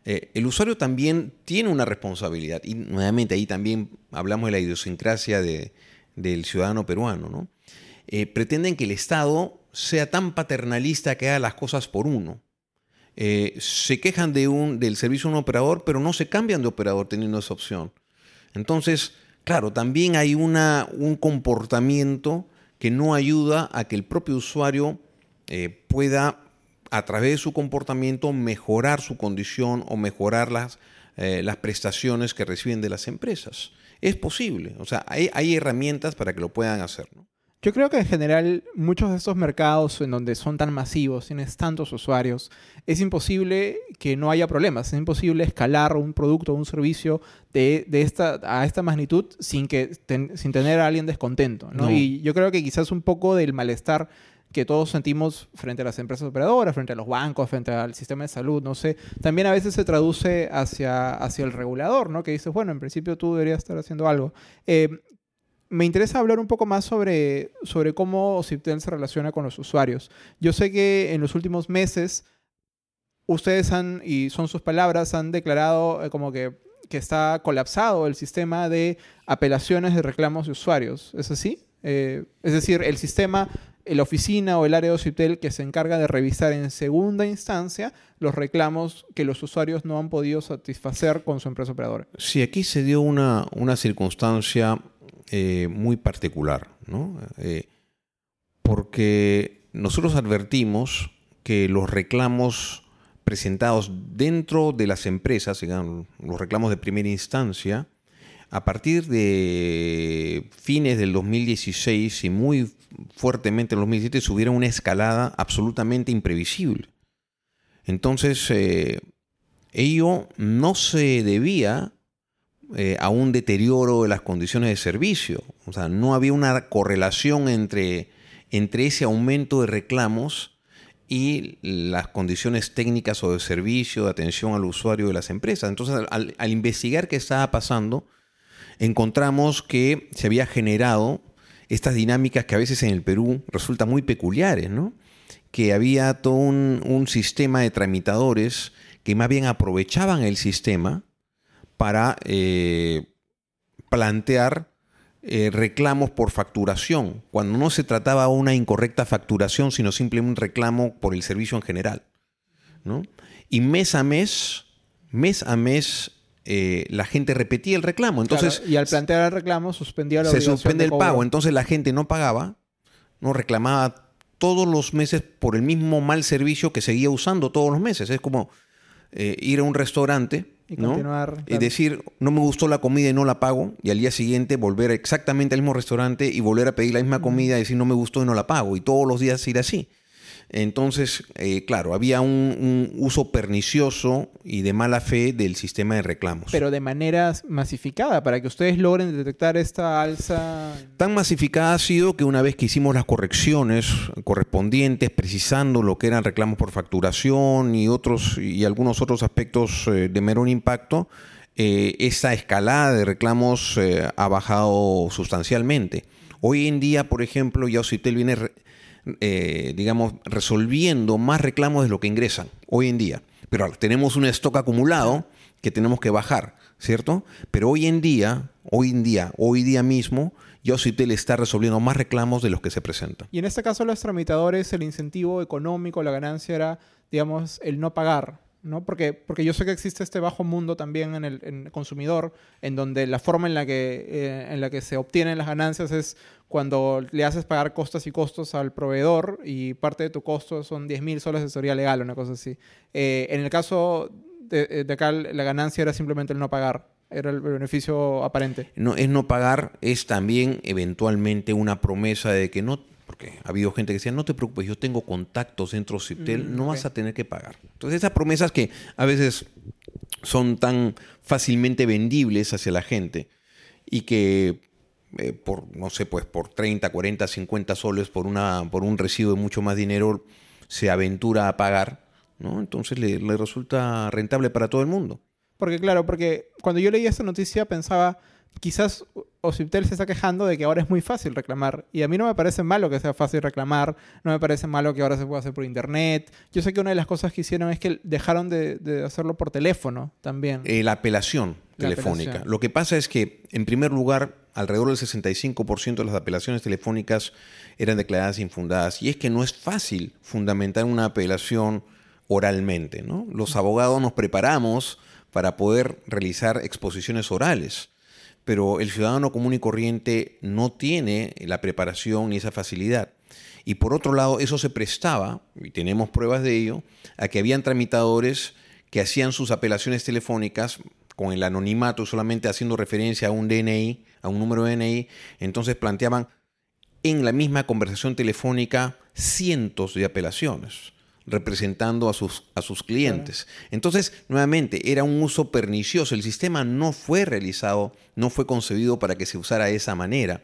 Speaker 2: Eh, el usuario también tiene una responsabilidad y nuevamente ahí también hablamos de la idiosincrasia de- del ciudadano peruano. ¿no? Eh, pretenden que el Estado sea tan paternalista que haga las cosas por uno. Eh, se quejan de un, del servicio de un operador, pero no se cambian de operador teniendo esa opción. Entonces, claro, también hay una, un comportamiento que no ayuda a que el propio usuario eh, pueda, a través de su comportamiento, mejorar su condición o mejorar las, eh, las prestaciones que reciben de las empresas. Es posible, o sea, hay, hay herramientas para que lo puedan hacer.
Speaker 1: Yo creo que en general muchos de estos mercados en donde son tan masivos, tienes tantos usuarios, es imposible que no haya problemas, es imposible escalar un producto o un servicio de, de esta, a esta magnitud sin, que, ten- sin tener a alguien descontento. ¿no?
Speaker 2: No.
Speaker 1: Y yo creo que quizás un poco del malestar que todos sentimos frente a las empresas operadoras, frente a los bancos, frente al sistema de salud, no sé, también a veces se traduce hacia, hacia el regulador, ¿no? Que dices, bueno, en principio tú deberías estar haciendo algo. Eh, me interesa hablar un poco más sobre, sobre cómo Ociptel se relaciona con los usuarios. Yo sé que en los últimos meses ustedes han, y son sus palabras, han declarado eh, como que, que está colapsado el sistema de apelaciones de reclamos de usuarios. ¿Es así? Eh, es decir, el sistema, la oficina o el área de Ociptel que se encarga de revisar en segunda instancia los reclamos que los usuarios no han podido satisfacer con su empresa operadora.
Speaker 2: Sí, aquí se dio una, una circunstancia eh, muy particular, ¿no? Eh, porque nosotros advertimos que los reclamos presentados dentro de las empresas, los reclamos de primera instancia, a partir de fines del 2016 y muy fuertemente en el 2017 subieron una escalada absolutamente imprevisible. Entonces, eh, ello no se debía eh, a un deterioro de las condiciones de servicio. O sea, no había una correlación entre, entre ese aumento de reclamos y las condiciones técnicas o de servicio, de atención al usuario de las empresas. Entonces, al, investigar qué estaba pasando, encontramos que se había generado estas dinámicas que a veces en el Perú resultan muy peculiares, ¿no? Que había todo un, sistema de tramitadores que más bien aprovechaban el sistema para eh, plantear eh, reclamos por facturación, cuando no se trataba de una incorrecta facturación, sino simplemente un reclamo por el servicio en general. ¿no? Y mes a mes, mes a mes, eh, la gente repetía el reclamo. Entonces,
Speaker 1: y al plantear el reclamo suspendía la
Speaker 2: Se suspende el pago. Entonces la gente no pagaba, no reclamaba todos los meses por el mismo mal servicio que seguía usando todos los meses. Es como eh, ir a un restaurante y, y decir, no me gustó la comida y no la pago, y al día siguiente volver exactamente al mismo restaurante y volver a pedir la misma comida y decir, no me gustó y no la pago, y todos los días ir así. Entonces, eh, claro, había un, uso pernicioso y de mala fe del sistema de reclamos.
Speaker 1: Pero de manera masificada, para que ustedes logren detectar esta alza.
Speaker 2: Tan masificada ha sido que una vez que hicimos las correcciones correspondientes, precisando lo que eran reclamos por facturación y otros y algunos otros aspectos eh, de menor impacto, eh, esa escalada de reclamos ha bajado sustancialmente. Hoy en día, por ejemplo, ya Ocitel viene eh, digamos, resolviendo más reclamos de lo que ingresan hoy en día. Pero tenemos un stock acumulado que tenemos que bajar, ¿cierto? Pero hoy en día, hoy en día, hoy día mismo, Yositel está resolviendo más reclamos de los que se presentan.
Speaker 1: Y en este caso, los tramitadores, el incentivo económico, la ganancia era, digamos, el no pagar. ¿No? Porque, porque yo sé que existe este bajo mundo también en el, consumidor, en donde la forma en la, que, eh, en la que se obtienen las ganancias es cuando le haces pagar costos y costos al proveedor y parte de tu costo son 10 mil soles de asesoría legal una cosa así. Eh, en el caso de, eh, de, acá, la ganancia era simplemente el no pagar. Era el beneficio aparente.
Speaker 2: No, es no pagar, es también eventualmente una promesa de que no porque ha habido gente que decía, no te preocupes, yo tengo contactos dentro de Ciptel, mm, no vas a tener que pagar. Entonces esas promesas que a veces son tan fácilmente vendibles hacia la gente y que eh, por, no sé, pues por 30, 40, 50 soles por, una, por un recibo de mucho más dinero se aventura a pagar, ¿no? Entonces le, le resulta rentable para todo el mundo.
Speaker 1: Porque claro, porque cuando yo leí esta noticia pensaba, quizás Ociptel se está quejando de que ahora es muy fácil reclamar. Y a mí no me parece malo que sea fácil reclamar, no me parece malo que ahora se pueda hacer por internet. Yo sé que una de las cosas que hicieron es que dejaron de, hacerlo por teléfono también.
Speaker 2: Eh, la apelación telefónica. Lo que pasa es que, en primer lugar, alrededor del 65% de las apelaciones telefónicas eran declaradas infundadas. Y es que no es fácil fundamentar una apelación oralmente. ¿no? Los abogados nos preparamos para poder realizar exposiciones orales pero el ciudadano común y corriente no tiene la preparación ni esa facilidad. Y por otro lado, eso se prestaba, y tenemos pruebas de ello, a que habían tramitadores que hacían sus apelaciones telefónicas con el anonimato, solamente haciendo referencia a un DNI, a un número DNI, entonces planteaban en la misma conversación telefónica cientos de apelaciones representando a sus, a sus clientes. Entonces, nuevamente, era un uso pernicioso. El sistema no fue realizado, no fue concebido para que se usara de esa manera.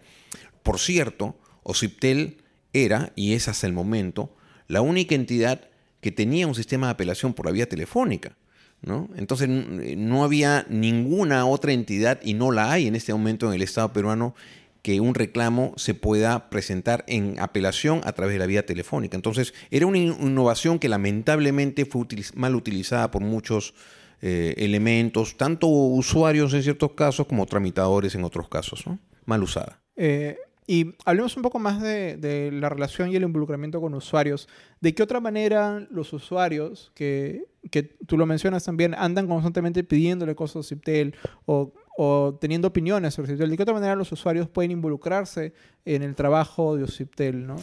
Speaker 2: Por cierto, Ociptel era, y es hasta el momento, la única entidad que tenía un sistema de apelación por la vía telefónica. ¿no? Entonces no había ninguna otra entidad, y no la hay en este momento en el Estado peruano, que un reclamo se pueda presentar en apelación a través de la vía telefónica. Entonces, era una innovación que lamentablemente fue mal utilizada por muchos eh, elementos, tanto usuarios en ciertos casos como tramitadores en otros casos, mal usada.
Speaker 1: Eh, y hablemos un poco más de, la relación y el involucramiento con usuarios. ¿De qué otra manera los usuarios, que, que tú lo mencionas también, andan constantemente pidiéndole cosas a Ciptel o o teniendo opiniones sobre Ociptel. ¿De qué otra manera los usuarios pueden involucrarse en el trabajo de Ociptel? ¿no?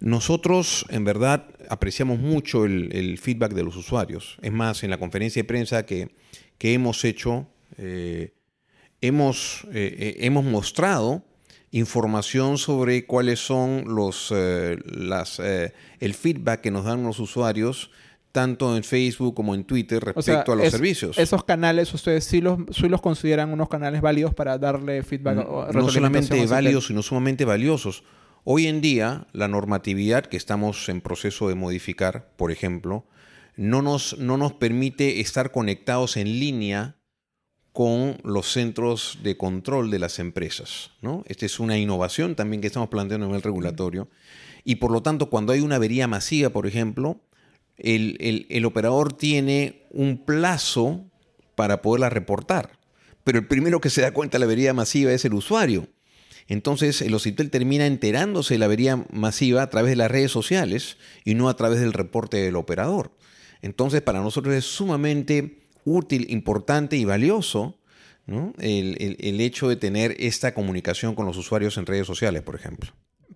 Speaker 2: Nosotros, en verdad, apreciamos mucho el, feedback de los usuarios. Es más, en la conferencia de prensa que, hemos hecho, eh, hemos, eh, eh, hemos mostrado información sobre cuáles son los, las, el feedback que nos dan los usuarios tanto en Facebook como en Twitter respecto a los servicios.
Speaker 1: Esos canales ustedes sí los, sí los consideran unos canales válidos para darle feedback.
Speaker 2: No, no solamente válidos, sino sumamente valiosos. Hoy en día, la normatividad que estamos en proceso de modificar, por ejemplo, no nos, no nos permite estar conectados en línea con los centros de control de las empresas. ¿no? Esta es una innovación también que estamos planteando a nivel regulatorio. Y por lo tanto, cuando hay una avería masiva, por ejemplo, el, operador tiene un plazo para poderla reportar. Pero el primero que se da cuenta de la avería masiva es el usuario. Entonces el OCIPTEL termina enterándose de la avería masiva a través de las redes sociales y no a través del reporte del operador. Entonces para nosotros es sumamente útil, importante y valioso el hecho de tener esta comunicación con los usuarios en redes sociales, por ejemplo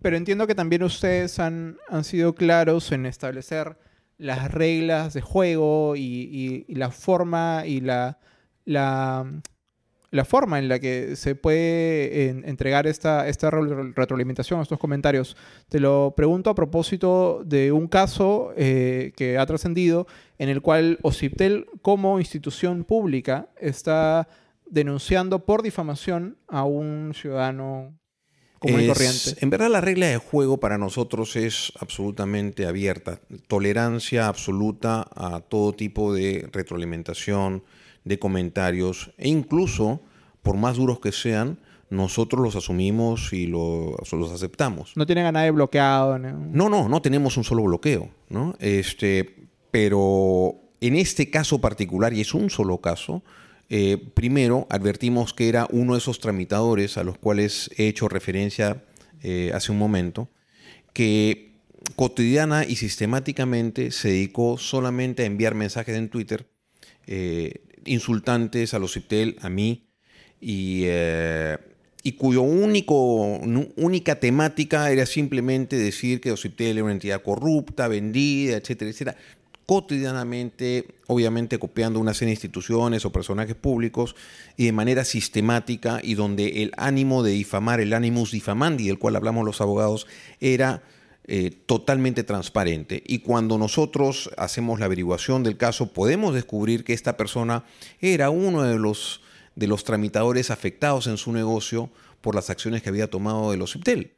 Speaker 1: pero entiendo que también ustedes han, han sido claros en establecer las reglas de juego y, la forma y la, la, forma en la que se puede entregar esta, esta retroalimentación, estos comentarios. Te lo pregunto a propósito de un caso eh, que ha trascendido en el cual OCIPTEL como institución pública está denunciando por difamación a un ciudadano
Speaker 2: en verdad la regla de juego para nosotros es absolutamente abierta. Tolerancia absoluta a todo tipo de retroalimentación, de comentarios e incluso, por más duros que sean, nosotros los asumimos y los aceptamos.
Speaker 1: No tienen a nadie bloqueado.
Speaker 2: No, no, no, tenemos un solo bloqueo. ¿no? Este, pero en este caso particular, y es un solo caso, eh, primero, advertimos que era uno de esos tramitadores a los cuales he hecho referencia eh, hace un momento, que cotidiana y sistemáticamente se dedicó solamente a enviar mensajes en Twitter eh, insultantes a los CIPTEL, a mí, y, y cuyo único, única temática era simplemente decir que OCIPTEL era una entidad corrupta, vendida, etcétera, etcétera cotidianamente, obviamente copiando una serie de instituciones o personajes públicos y de manera sistemática y donde el ánimo de difamar, el animus difamandi, del cual hablamos los abogados, era eh, totalmente transparente. Y cuando nosotros hacemos la averiguación del caso, podemos descubrir que esta persona era uno de los, de los tramitadores afectados en su negocio por las acciones que había tomado de los IPTEL.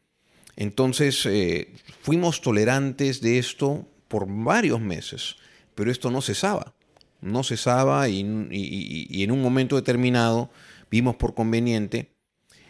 Speaker 2: Entonces, eh, fuimos tolerantes de esto por varios meses, pero esto no cesaba, no cesaba y, en un momento determinado vimos por conveniente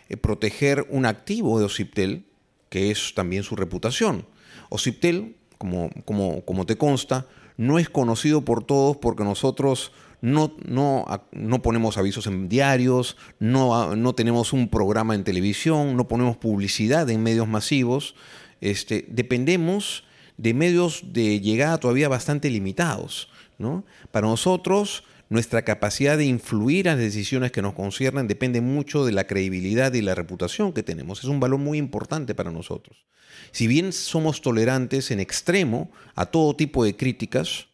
Speaker 2: eh, proteger un activo de Ociptel, que es también su reputación. Ociptel, como, como, como te consta, no es conocido por todos porque nosotros no, no, no, ponemos avisos en diarios, no, no, tenemos un programa en televisión, no ponemos publicidad en medios masivos. Este, dependemos de medios de llegada todavía bastante limitados. ¿no? Para nosotros, nuestra capacidad de influir en las decisiones que nos conciernen depende mucho de la credibilidad y la reputación que tenemos. Es un valor muy importante para nosotros. Si bien somos tolerantes en extremo a todo tipo de críticas,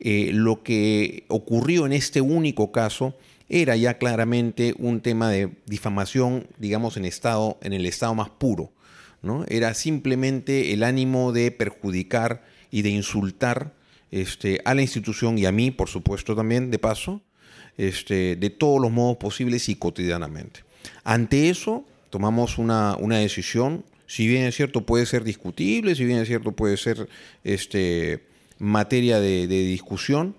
Speaker 2: eh, lo que ocurrió en este único caso era ya claramente un tema de difamación, digamos, en, el estado más puro. Era simplemente el ánimo de perjudicar y de insultar este, a la institución y a mí, por supuesto, también, de paso, este, de todos los modos posibles y cotidianamente. Ante eso, tomamos una, decisión, si bien es cierto puede ser discutible, si bien es cierto puede ser este, materia de, discusión,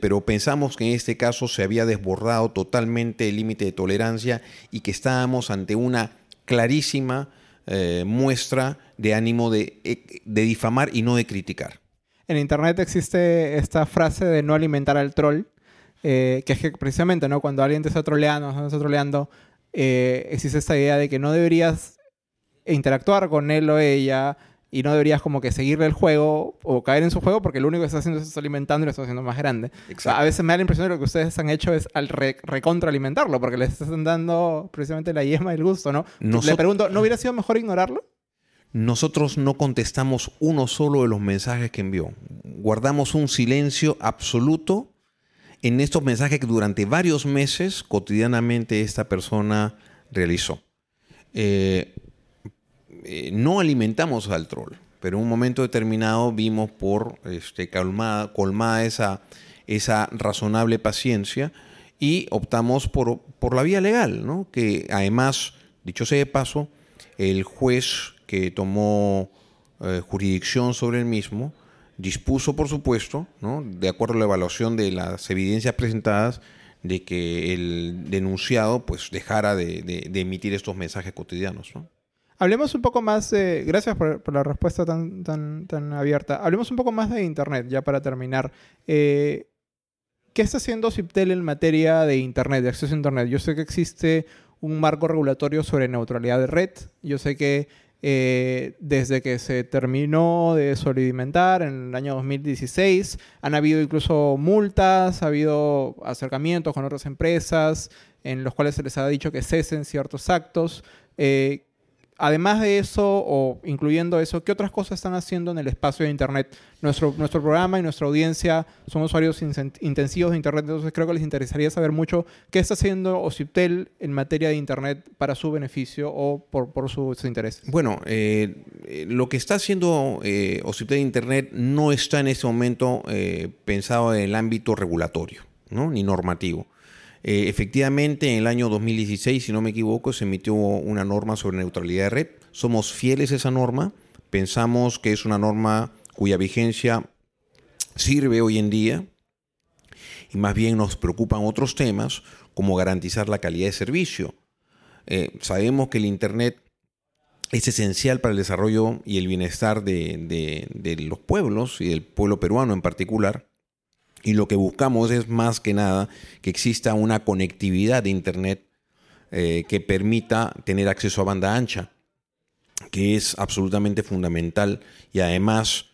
Speaker 2: pero pensamos que en este caso se había desbordado totalmente el límite de tolerancia y que estábamos ante una clarísima eh, muestra de ánimo de, eh, de difamar y no de criticar.
Speaker 1: En Internet existe esta frase de no alimentar al troll, eh, que es que precisamente ¿no? cuando alguien te está troleando, te está troleando, existe esta idea de que no deberías interactuar con él o ella y no deberías como que seguirle el juego o caer en su juego porque lo único que está haciendo es está alimentando y lo está haciendo más grande. A veces me da la impresión de que lo que ustedes han hecho es al recontraalimentarlo porque les están dando precisamente la yema y el gusto, ¿no? Le pregunto, ¿no hubiera sido mejor ignorarlo?
Speaker 2: Nosotros no contestamos uno solo de los mensajes que envió. Guardamos un silencio absoluto en estos mensajes que durante varios meses cotidianamente esta persona realizó. Eh, eh, no alimentamos al troll. pero en un momento determinado vimos por este, colmada, esa, esa razonable paciencia y optamos por, por la vía legal, ¿no? que además, dicho sea de paso, el juez que tomó eh, jurisdicción sobre el mismo dispuso, por supuesto, ¿no? de acuerdo a la evaluación de las evidencias presentadas, de que el denunciado pues dejara de, de, emitir estos mensajes cotidianos. ¿no?
Speaker 1: Hablemos un poco más, de, gracias por, la respuesta tan, tan, tan abierta, hablemos un poco más de Internet, ya para terminar. Eh, ¿Qué está haciendo CIPTEL en materia de Internet, de acceso a Internet? Yo sé que existe un marco regulatorio sobre neutralidad de red. Yo sé que eh, desde que se terminó de solidimentar en el año 2016, han habido incluso multas, ha habido acercamientos con otras empresas en los cuales se les ha dicho que cesen ciertos actos. Eh, además de eso, o incluyendo eso, ¿qué otras cosas están haciendo en el espacio de Internet? Nuestro, nuestro programa y nuestra audiencia son usuarios intensivos de Internet, entonces creo que les interesaría saber mucho qué está haciendo OCIPTEL en materia de Internet para su beneficio o por, por sus intereses.
Speaker 2: Bueno, eh, eh, lo que está haciendo eh, OCIPTEL Internet no está en este momento eh, pensado en el ámbito regulatorio, ¿no? ni normativo. Eh, efectivamente, en el año 2016, si no me equivoco, se emitió una norma sobre neutralidad de red. Somos fieles a esa norma. Pensamos que es una norma cuya vigencia sirve hoy en día y más bien nos preocupan otros temas como garantizar la calidad de servicio. Eh, sabemos que el Internet es esencial para el desarrollo y el bienestar de, los pueblos y del pueblo peruano en particular. Y lo que buscamos es más que nada que exista una conectividad de Internet eh, que permita tener acceso a banda ancha, que es absolutamente fundamental y además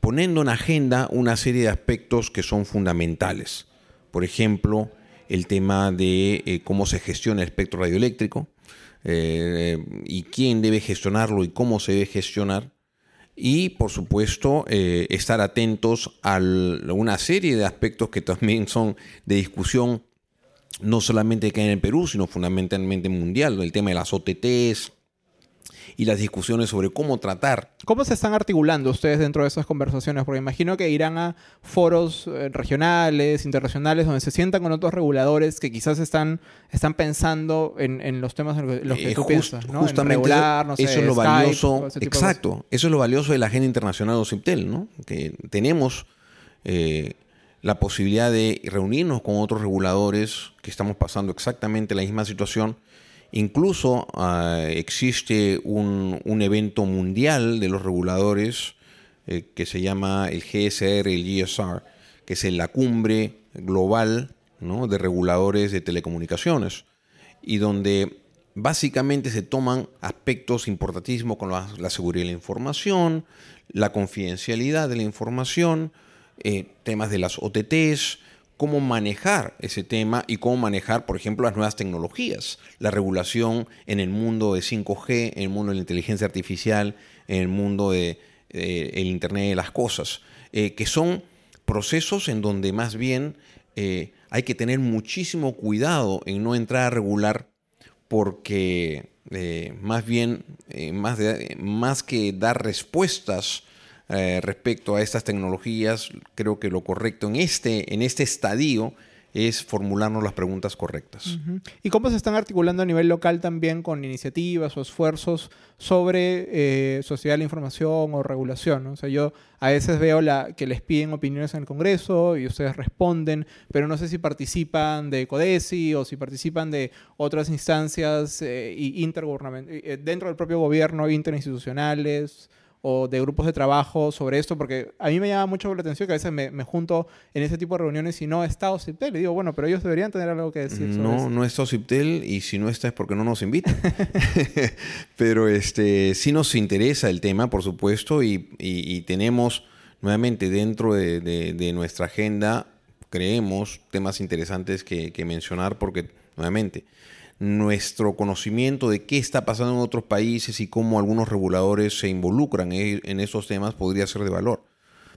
Speaker 2: poniendo en agenda una serie de aspectos que son fundamentales. Por ejemplo, el tema de eh, cómo se gestiona el espectro radioeléctrico eh, y quién debe gestionarlo y cómo se debe gestionar y por supuesto eh, estar atentos a una serie de aspectos que también son de discusión no solamente que en el Perú, sino fundamentalmente mundial, el tema de las OTTs, y las discusiones sobre cómo tratar.
Speaker 1: ¿Cómo se están articulando ustedes dentro de esas conversaciones? Porque imagino que irán a foros eh, regionales, internacionales, donde se sientan con otros reguladores que quizás están, están pensando en, en los temas en los que eh, tú piensas, ¿no?
Speaker 2: Justamente regular, no sé, eso es lo valioso. Exacto. Eso es lo valioso de la agenda internacional de OCIPTEL, ¿no? Que tenemos eh, la posibilidad de reunirnos con otros reguladores que estamos pasando exactamente la misma situación Incluso uh, existe un, un, evento mundial de los reguladores eh, que se llama el GSR, el GSR, que es la cumbre global de reguladores de telecomunicaciones, y donde básicamente se toman aspectos importantísimos como la, la, seguridad de la información, la confidencialidad de la información, eh, temas de las OTTs, cómo manejar ese tema y cómo manejar, por ejemplo, las nuevas tecnologías, la regulación en el mundo de 5G, en el mundo de la inteligencia artificial, en el mundo del de, Internet de las Cosas, eh, que son procesos en donde más bien eh, hay que tener muchísimo cuidado en no entrar a regular porque eh, más bien, más, más que dar respuestas eh, respecto a estas tecnologías, creo que lo correcto en este, en este estadio es formularnos las preguntas correctas.
Speaker 1: ¿Y cómo se están articulando a nivel local también con iniciativas o esfuerzos sobre eh, sociedad de la información o regulación? ¿no? O sea, yo a veces veo la, que les piden opiniones en el Congreso y ustedes responden, pero no sé si participan de CODESI o si participan de otras instancias eh, intergubernamentales, dentro del propio gobierno, interinstitucionales o de grupos de trabajo sobre esto, porque a mí me llama mucho la atención que a veces me, me junto en ese tipo de reuniones y no está OCIPTEL. Y digo, bueno, pero ellos deberían tener algo que decir. Sobre
Speaker 2: no,
Speaker 1: esto.
Speaker 2: no está OCIPTEL y si no está es porque no nos invitan. <laughs> pero este, sí nos interesa el tema, por supuesto, y, y, y tenemos nuevamente dentro de, de, de, nuestra agenda, creemos temas interesantes que, que mencionar porque, nuevamente, nuestro conocimiento de qué está pasando en otros países y cómo algunos reguladores se involucran en esos temas podría ser de valor.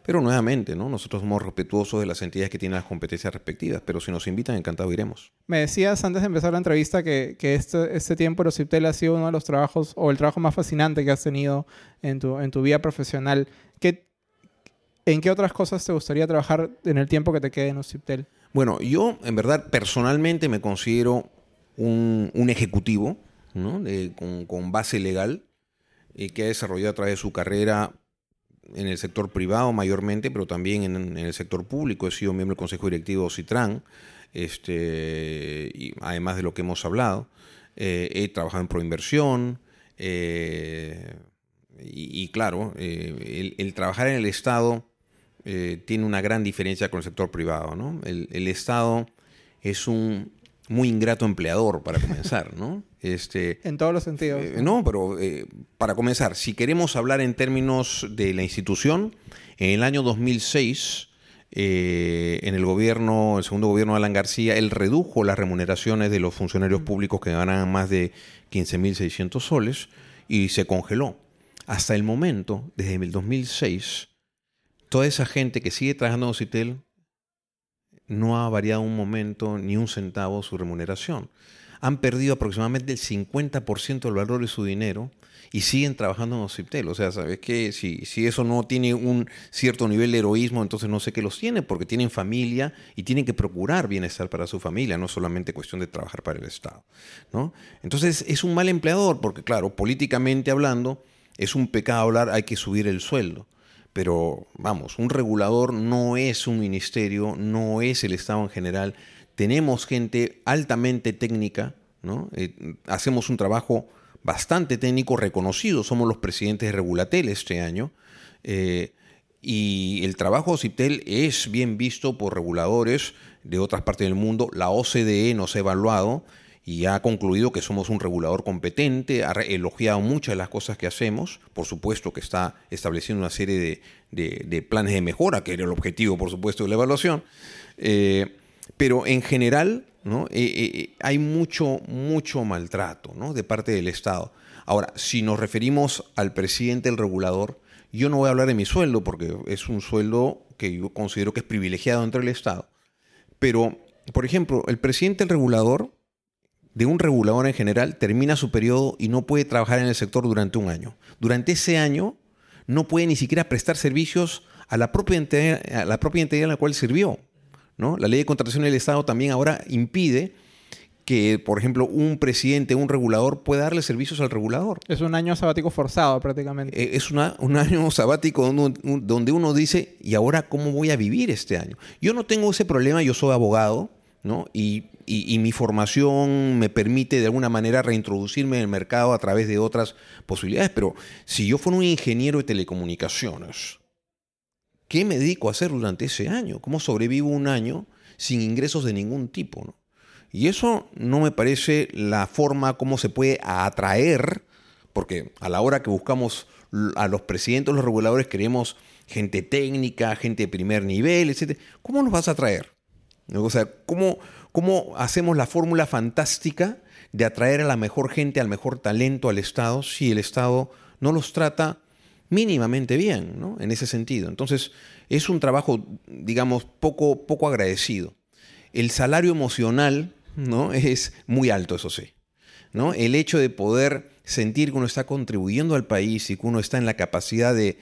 Speaker 2: Pero nuevamente, ¿no? Nosotros somos respetuosos de las entidades que tienen las competencias respectivas, pero si nos invitan, encantado iremos.
Speaker 1: Me decías antes de empezar la entrevista que, que este, este tiempo en Ociptel ha sido uno de los trabajos o el trabajo más fascinante que has tenido en tu, en tu vida profesional. ¿Qué, ¿En qué otras cosas te gustaría trabajar en el tiempo que te quede en Ociptel?
Speaker 2: Bueno, yo en verdad personalmente me considero un, un ejecutivo ¿no? Con, con, base legal y que ha desarrollado a través de su carrera en el sector privado mayormente, pero también en, el sector público. He sido miembro del Consejo Directivo de Citran, este, y además de lo que hemos hablado. Eh, he trabajado en proinversión. Eh, y, claro, eh, el, el, trabajar en el Estado eh, tiene una gran diferencia con el sector privado. ¿no? El, el Estado es un muy ingrato empleador, para comenzar, ¿no? <laughs>
Speaker 1: Este, en todos los sentidos.
Speaker 2: Eh, no, pero eh, para comenzar, si queremos hablar en términos de la institución, en el año 2006, eh, en el gobierno, el segundo gobierno de Alan García, él redujo las remuneraciones de los funcionarios públicos que ganaban más de 15.600 soles y se congeló. Hasta el momento, desde el 2006, toda esa gente que sigue trabajando en Ocitel no ha variado un momento ni un centavo su remuneración. Han perdido aproximadamente el 50% del valor de su dinero y siguen trabajando en Ociptel. O sea, ¿sabes qué? Si, si eso no tiene un cierto nivel de heroísmo, entonces no sé qué los tiene, porque tienen familia y tienen que procurar bienestar para su familia, no solamente cuestión de trabajar para el Estado. ¿no? Entonces es un mal empleador, porque claro, políticamente hablando, es un pecado hablar, hay que subir el sueldo pero vamos, un regulador no es un ministerio, no es el Estado en general. Tenemos gente altamente técnica, ¿no? Eh, hacemos un trabajo bastante técnico reconocido, somos los presidentes de Regulatel este año. Eh, y el trabajo de CIPTEL es bien visto por reguladores de otras partes del mundo. La OCDE nos ha evaluado y ha concluido que somos un regulador competente, ha elogiado muchas de las cosas que hacemos, por supuesto que está estableciendo una serie de, de, planes de mejora, que era el objetivo, por supuesto, de la evaluación, eh, pero en general ¿no? Eh, eh, hay mucho, mucho maltrato ¿no? de parte del Estado. Ahora, si nos referimos al presidente del regulador, yo no voy a hablar de mi sueldo, porque es un sueldo que yo considero que es privilegiado entre el Estado, pero, por ejemplo, el presidente del regulador de un regulador en general termina su periodo y no puede trabajar en el sector durante un año. Durante ese año no puede ni siquiera prestar servicios a la propia entidad, a la propia entidad en la cual sirvió. ¿no? La ley de contratación del Estado también ahora impide que, por ejemplo, un presidente, un regulador pueda darle servicios al regulador.
Speaker 1: Es un año sabático forzado prácticamente.
Speaker 2: Eh, es una, un año <laughs> sabático donde uno, donde uno dice, ¿y ahora cómo voy a vivir este año? Yo no tengo ese problema, yo soy abogado, ¿no? Y y, y, mi formación me permite de alguna manera reintroducirme en el mercado a través de otras posibilidades. Pero si yo fuera un ingeniero de telecomunicaciones, ¿qué me dedico a hacer durante ese año? ¿Cómo sobrevivo un año sin ingresos de ningún tipo? ¿no? Y eso no me parece la forma como se puede atraer, porque a la hora que buscamos a los presidentes, los reguladores, queremos gente técnica, gente de primer nivel, etc. ¿Cómo nos vas a atraer? O sea, ¿cómo, cómo hacemos la fórmula fantástica de atraer a la mejor gente, al mejor talento al Estado, si el Estado no los trata mínimamente bien, ¿no? En ese sentido. Entonces, es un trabajo, digamos, poco, poco agradecido. El salario emocional, ¿no? <laughs> Es muy alto, eso sí. ¿no? El hecho de poder sentir que uno está contribuyendo al país y que uno está en la capacidad de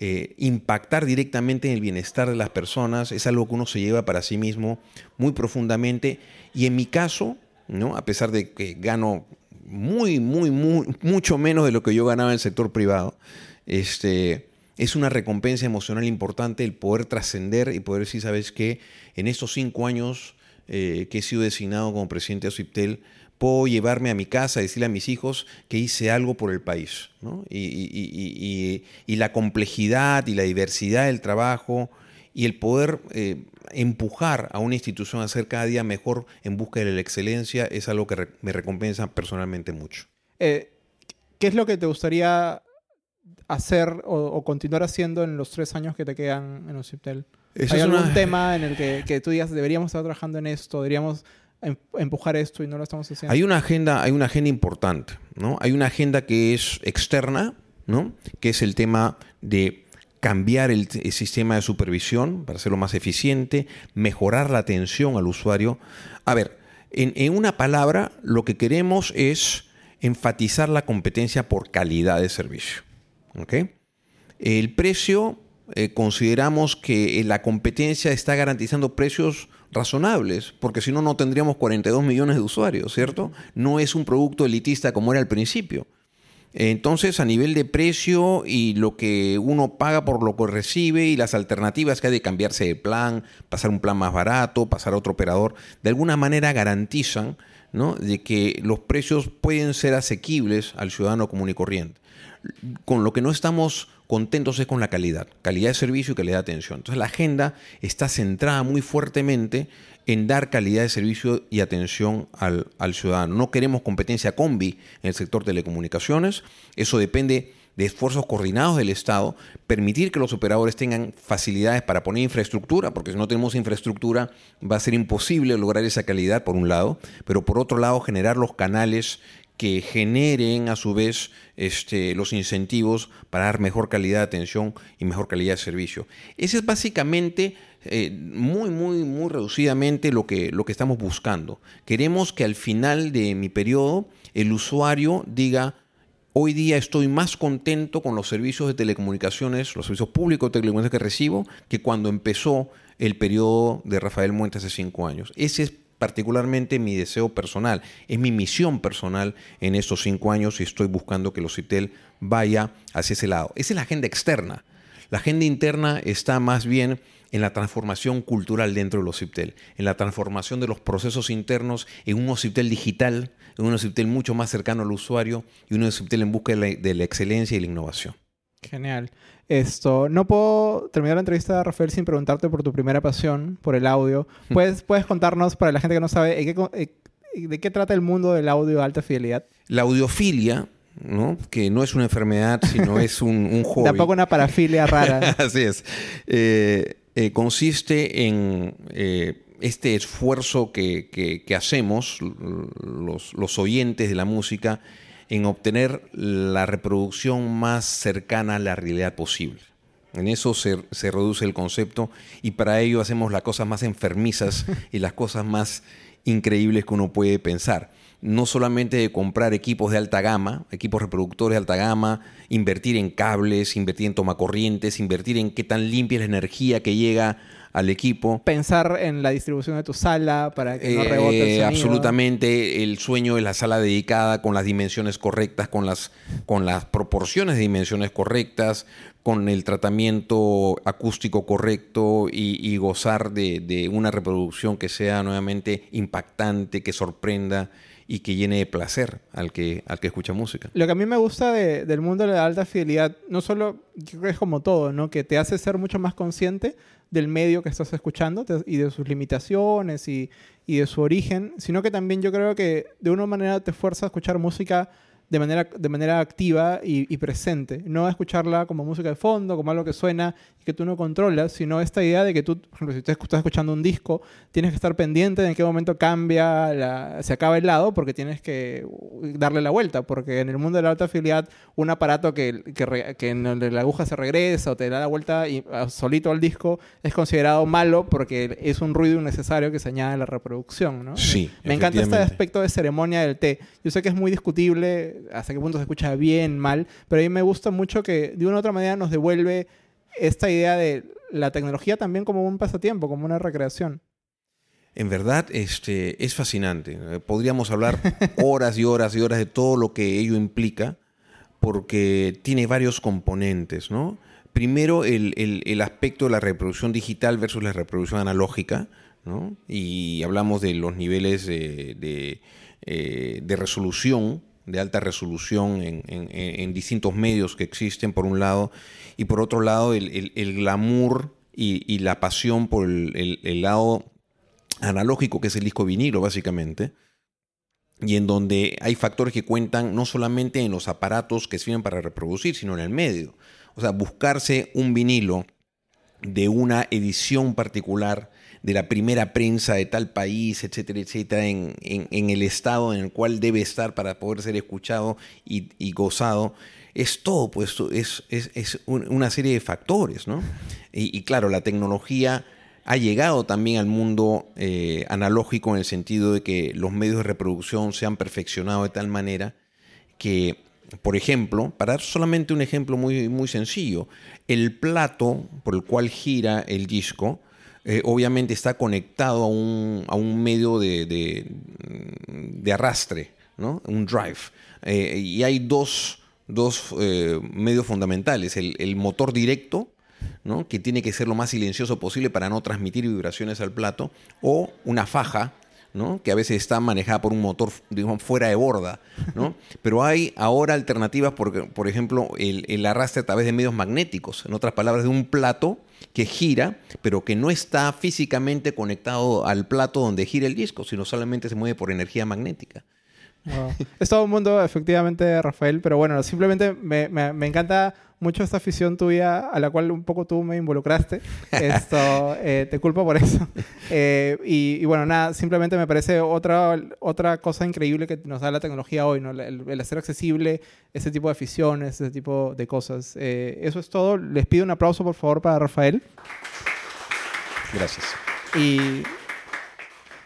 Speaker 2: eh, impactar directamente en el bienestar de las personas es algo que uno se lleva para sí mismo muy profundamente. Y en mi caso, ¿no? a pesar de que gano muy, muy, muy, mucho menos de lo que yo ganaba en el sector privado, este, es una recompensa emocional importante el poder trascender y poder decir, ¿sabes qué? En estos cinco años eh, que he sido designado como presidente de Asiptel, puedo llevarme a mi casa, decirle a mis hijos que hice algo por el país. ¿no? Y, y, y, y, la complejidad y la diversidad del trabajo y el poder eh, empujar a una institución a ser cada día mejor en busca de la excelencia es algo que re me recompensa personalmente mucho.
Speaker 1: Eh, ¿Qué es lo que te gustaría hacer o, o, continuar haciendo en los tres años que te quedan en Ociptel? ¿Hay algún una... tema en el que, que tú digas, deberíamos estar trabajando en esto, deberíamos empujar esto y no lo estamos haciendo.
Speaker 2: Hay una agenda, hay una agenda importante, ¿no? Hay una agenda que es externa, ¿no? Que es el tema de cambiar el, sistema de supervisión para hacerlo más eficiente, mejorar la atención al usuario. A ver, en, en una palabra, lo que queremos es enfatizar la competencia por calidad de servicio. ¿okay? El precio, eh, consideramos que la competencia está garantizando precios razonables, porque si no, no tendríamos 42 millones de usuarios, ¿cierto? No es un producto elitista como era al principio. Entonces, a nivel de precio y lo que uno paga por lo que recibe y las alternativas que hay de cambiarse de plan, pasar un plan más barato, pasar a otro operador, de alguna manera garantizan ¿no? de que los precios pueden ser asequibles al ciudadano común y corriente. Con lo que no estamos contentos es con la calidad, calidad de servicio y calidad de atención. Entonces la agenda está centrada muy fuertemente en dar calidad de servicio y atención al, al ciudadano. No queremos competencia combi en el sector telecomunicaciones, eso depende de esfuerzos coordinados del Estado, permitir que los operadores tengan facilidades para poner infraestructura, porque si no tenemos infraestructura va a ser imposible lograr esa calidad por un lado, pero por otro lado generar los canales que generen a su vez este, los incentivos para dar mejor calidad de atención y mejor calidad de servicio. Ese es básicamente eh, muy, muy, muy reducidamente lo que, lo que estamos buscando. Queremos que al final de mi periodo el usuario diga, Hoy día estoy más contento con los servicios de telecomunicaciones, los servicios públicos de telecomunicaciones que recibo, que cuando empezó el periodo de Rafael Muente hace cinco años. Ese es particularmente mi deseo personal, es mi misión personal en estos cinco años y estoy buscando que los CITEL vaya hacia ese lado. Esa es la agenda externa. La agenda interna está más bien en la transformación cultural dentro de los CIPTEL, en la transformación de los procesos internos en un OCIPTEL digital, en un OCIPTEL mucho más cercano al usuario y un OCIPTEL en busca de la, de la, excelencia y la innovación.
Speaker 1: Genial. Esto, no puedo terminar la entrevista, Rafael, sin preguntarte por tu primera pasión, por el audio. <laughs> ¿Puedes, puedes contarnos, para la gente que no sabe, de qué trata el mundo del audio de alta fidelidad?
Speaker 2: La audiofilia ¿no? que no es una enfermedad, sino <laughs> es un, un hobby.
Speaker 1: Tampoco una parafilia <laughs> rara.
Speaker 2: Así es. Eh, eh, consiste en eh, este esfuerzo que, que, hacemos los, los, oyentes de la música en obtener la reproducción más cercana a la realidad posible. En eso se, se reduce el concepto y para ello hacemos las cosas más enfermizas <laughs> y las cosas más increíbles que uno puede pensar no solamente de comprar equipos de alta gama, equipos reproductores de alta gama, invertir en cables, invertir en tomacorrientes, invertir en qué tan limpia es la energía que llega al equipo.
Speaker 1: Pensar en la distribución de tu sala para que no rebote el
Speaker 2: eh, Absolutamente, el sueño de la sala dedicada con las dimensiones correctas, con las, con las proporciones de dimensiones correctas, con el tratamiento acústico correcto y, gozar de, de una reproducción que sea nuevamente impactante, que sorprenda y que llene de placer al que, al que escucha música.
Speaker 1: Lo que a mí me gusta del mundo de la alta fidelidad, no solo, creo que es como todo, ¿no? Que te hace ser mucho más consciente del medio que estás escuchando y de sus limitaciones y, y de su origen, sino que también yo creo que de una manera te fuerza a escuchar música de manera, de manera activa y, presente. No escucharla como música de fondo, como algo que suena y que tú no controlas, sino esta idea de que tú, por ejemplo, si tú estás escuchando un disco, tienes que estar pendiente de en qué momento cambia, se acaba el lado, porque tienes que darle la vuelta, porque en el mundo de la alta fidelidad, un aparato que, que, que en donde la aguja se regresa o te da la vuelta y, solito al disco es considerado malo porque es un ruido innecesario que se añade a la reproducción. ¿no?
Speaker 2: Sí,
Speaker 1: Me encanta este aspecto de ceremonia del té. Yo sé que es muy discutible hasta qué punto se escucha bien, mal, pero a mí me gusta mucho que de una u otra manera nos devuelve esta idea de la tecnología también como un pasatiempo, como una recreación.
Speaker 2: En verdad, este, es fascinante. Podríamos hablar <laughs> horas y horas y horas de todo lo que ello implica, porque tiene varios componentes, ¿no? Primero, el, el, aspecto de la reproducción digital versus la reproducción analógica, ¿no? Y hablamos de los niveles de, de, eh, de resolución de alta resolución en, distintos medios que existen, por un lado, y por otro lado, el, glamour y, la pasión por el, lado analógico, que es el disco vinilo, básicamente, y en donde hay factores que cuentan no solamente en los aparatos que sirven para reproducir, sino en el medio. O sea, buscarse un vinilo de una edición particular de la primera prensa de tal país, etcétera, etcétera, en, en, el estado en el cual debe estar para poder ser escuchado y, gozado, es todo, pues es, es, una serie de factores, ¿no? Y, claro, la tecnología ha llegado también al mundo eh, analógico en el sentido de que los medios de reproducción se han perfeccionado de tal manera que, por ejemplo, para dar solamente un ejemplo muy, muy sencillo, el plato por el cual gira el disco, eh, obviamente está conectado a un, a un medio de, de, arrastre, ¿no? un drive. Eh, y hay dos, dos eh, medios fundamentales, el, el motor directo, ¿no? que tiene que ser lo más silencioso posible para no transmitir vibraciones al plato, o una faja que a veces está manejada por un motor digamos, fuera de borda. ¿no? <laughs> Pero hay ahora alternativas, por, por ejemplo, el, el, arrastre a través de medios magnéticos, en otras palabras, de un plato que gira, pero que no está físicamente conectado al plato donde gira el disco, sino solamente se mueve por energía magnética.
Speaker 1: Es todo un mundo, efectivamente, Rafael, pero bueno, simplemente me, me, me, encanta mucho esta afición tuya a la cual un poco tú me involucraste. <laughs> Esto, eh, te culpo por eso. Eh, y, bueno, nada, simplemente me parece otra, otra cosa increíble que nos da la tecnología hoy, ¿no? El, hacer accesible ese tipo de aficiones, ese tipo de cosas. Eh, eso es todo. Les pido un aplauso, por favor, para Rafael.
Speaker 2: Gracias.
Speaker 1: Y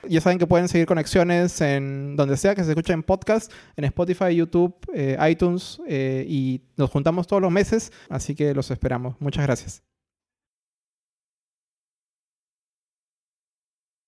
Speaker 1: ya saben que pueden seguir conexiones en donde sea que se escuchen podcast, en Spotify, YouTube, eh, iTunes, eh, y nos juntamos todos los meses, así que los esperamos. Muchas gracias.